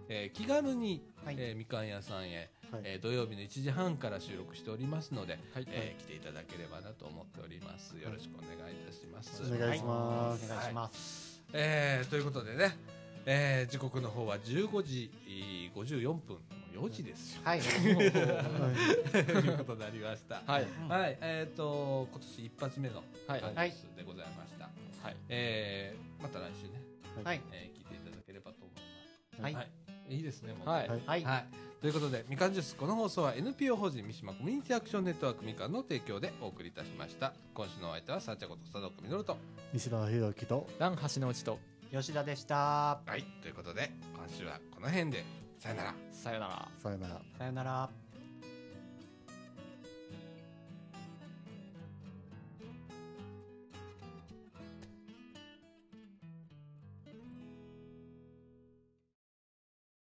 えー気軽に、はい。えーみかん屋さんへ、はい。えー土曜日の1時半から収録しておりますので、はい。えー来ていただければなと思っております。よろしくお願いいたします、お願いします。お願いします。えーということでね、えー時刻の方は15時えー54分4時ですよ、はい。ということになりました。はい。はい、えっ、と今年一発目のはい。アニュースでございました。はい。えー、また来週ね、はい。えー聞いていただければと思います。はい。いいですね。もうはいはいはいはい。ということで、みかんジュース、この放送は NPO 法人三島コミュニティアクションネットワークみかんの提供でお送りいたしました。今週のお相手は、さあちゃこと佐藤みのると。西田博之とラン橋の内と吉田でしたはい。ということで、今週はこの辺で、さよなら。さよならさよならさよなら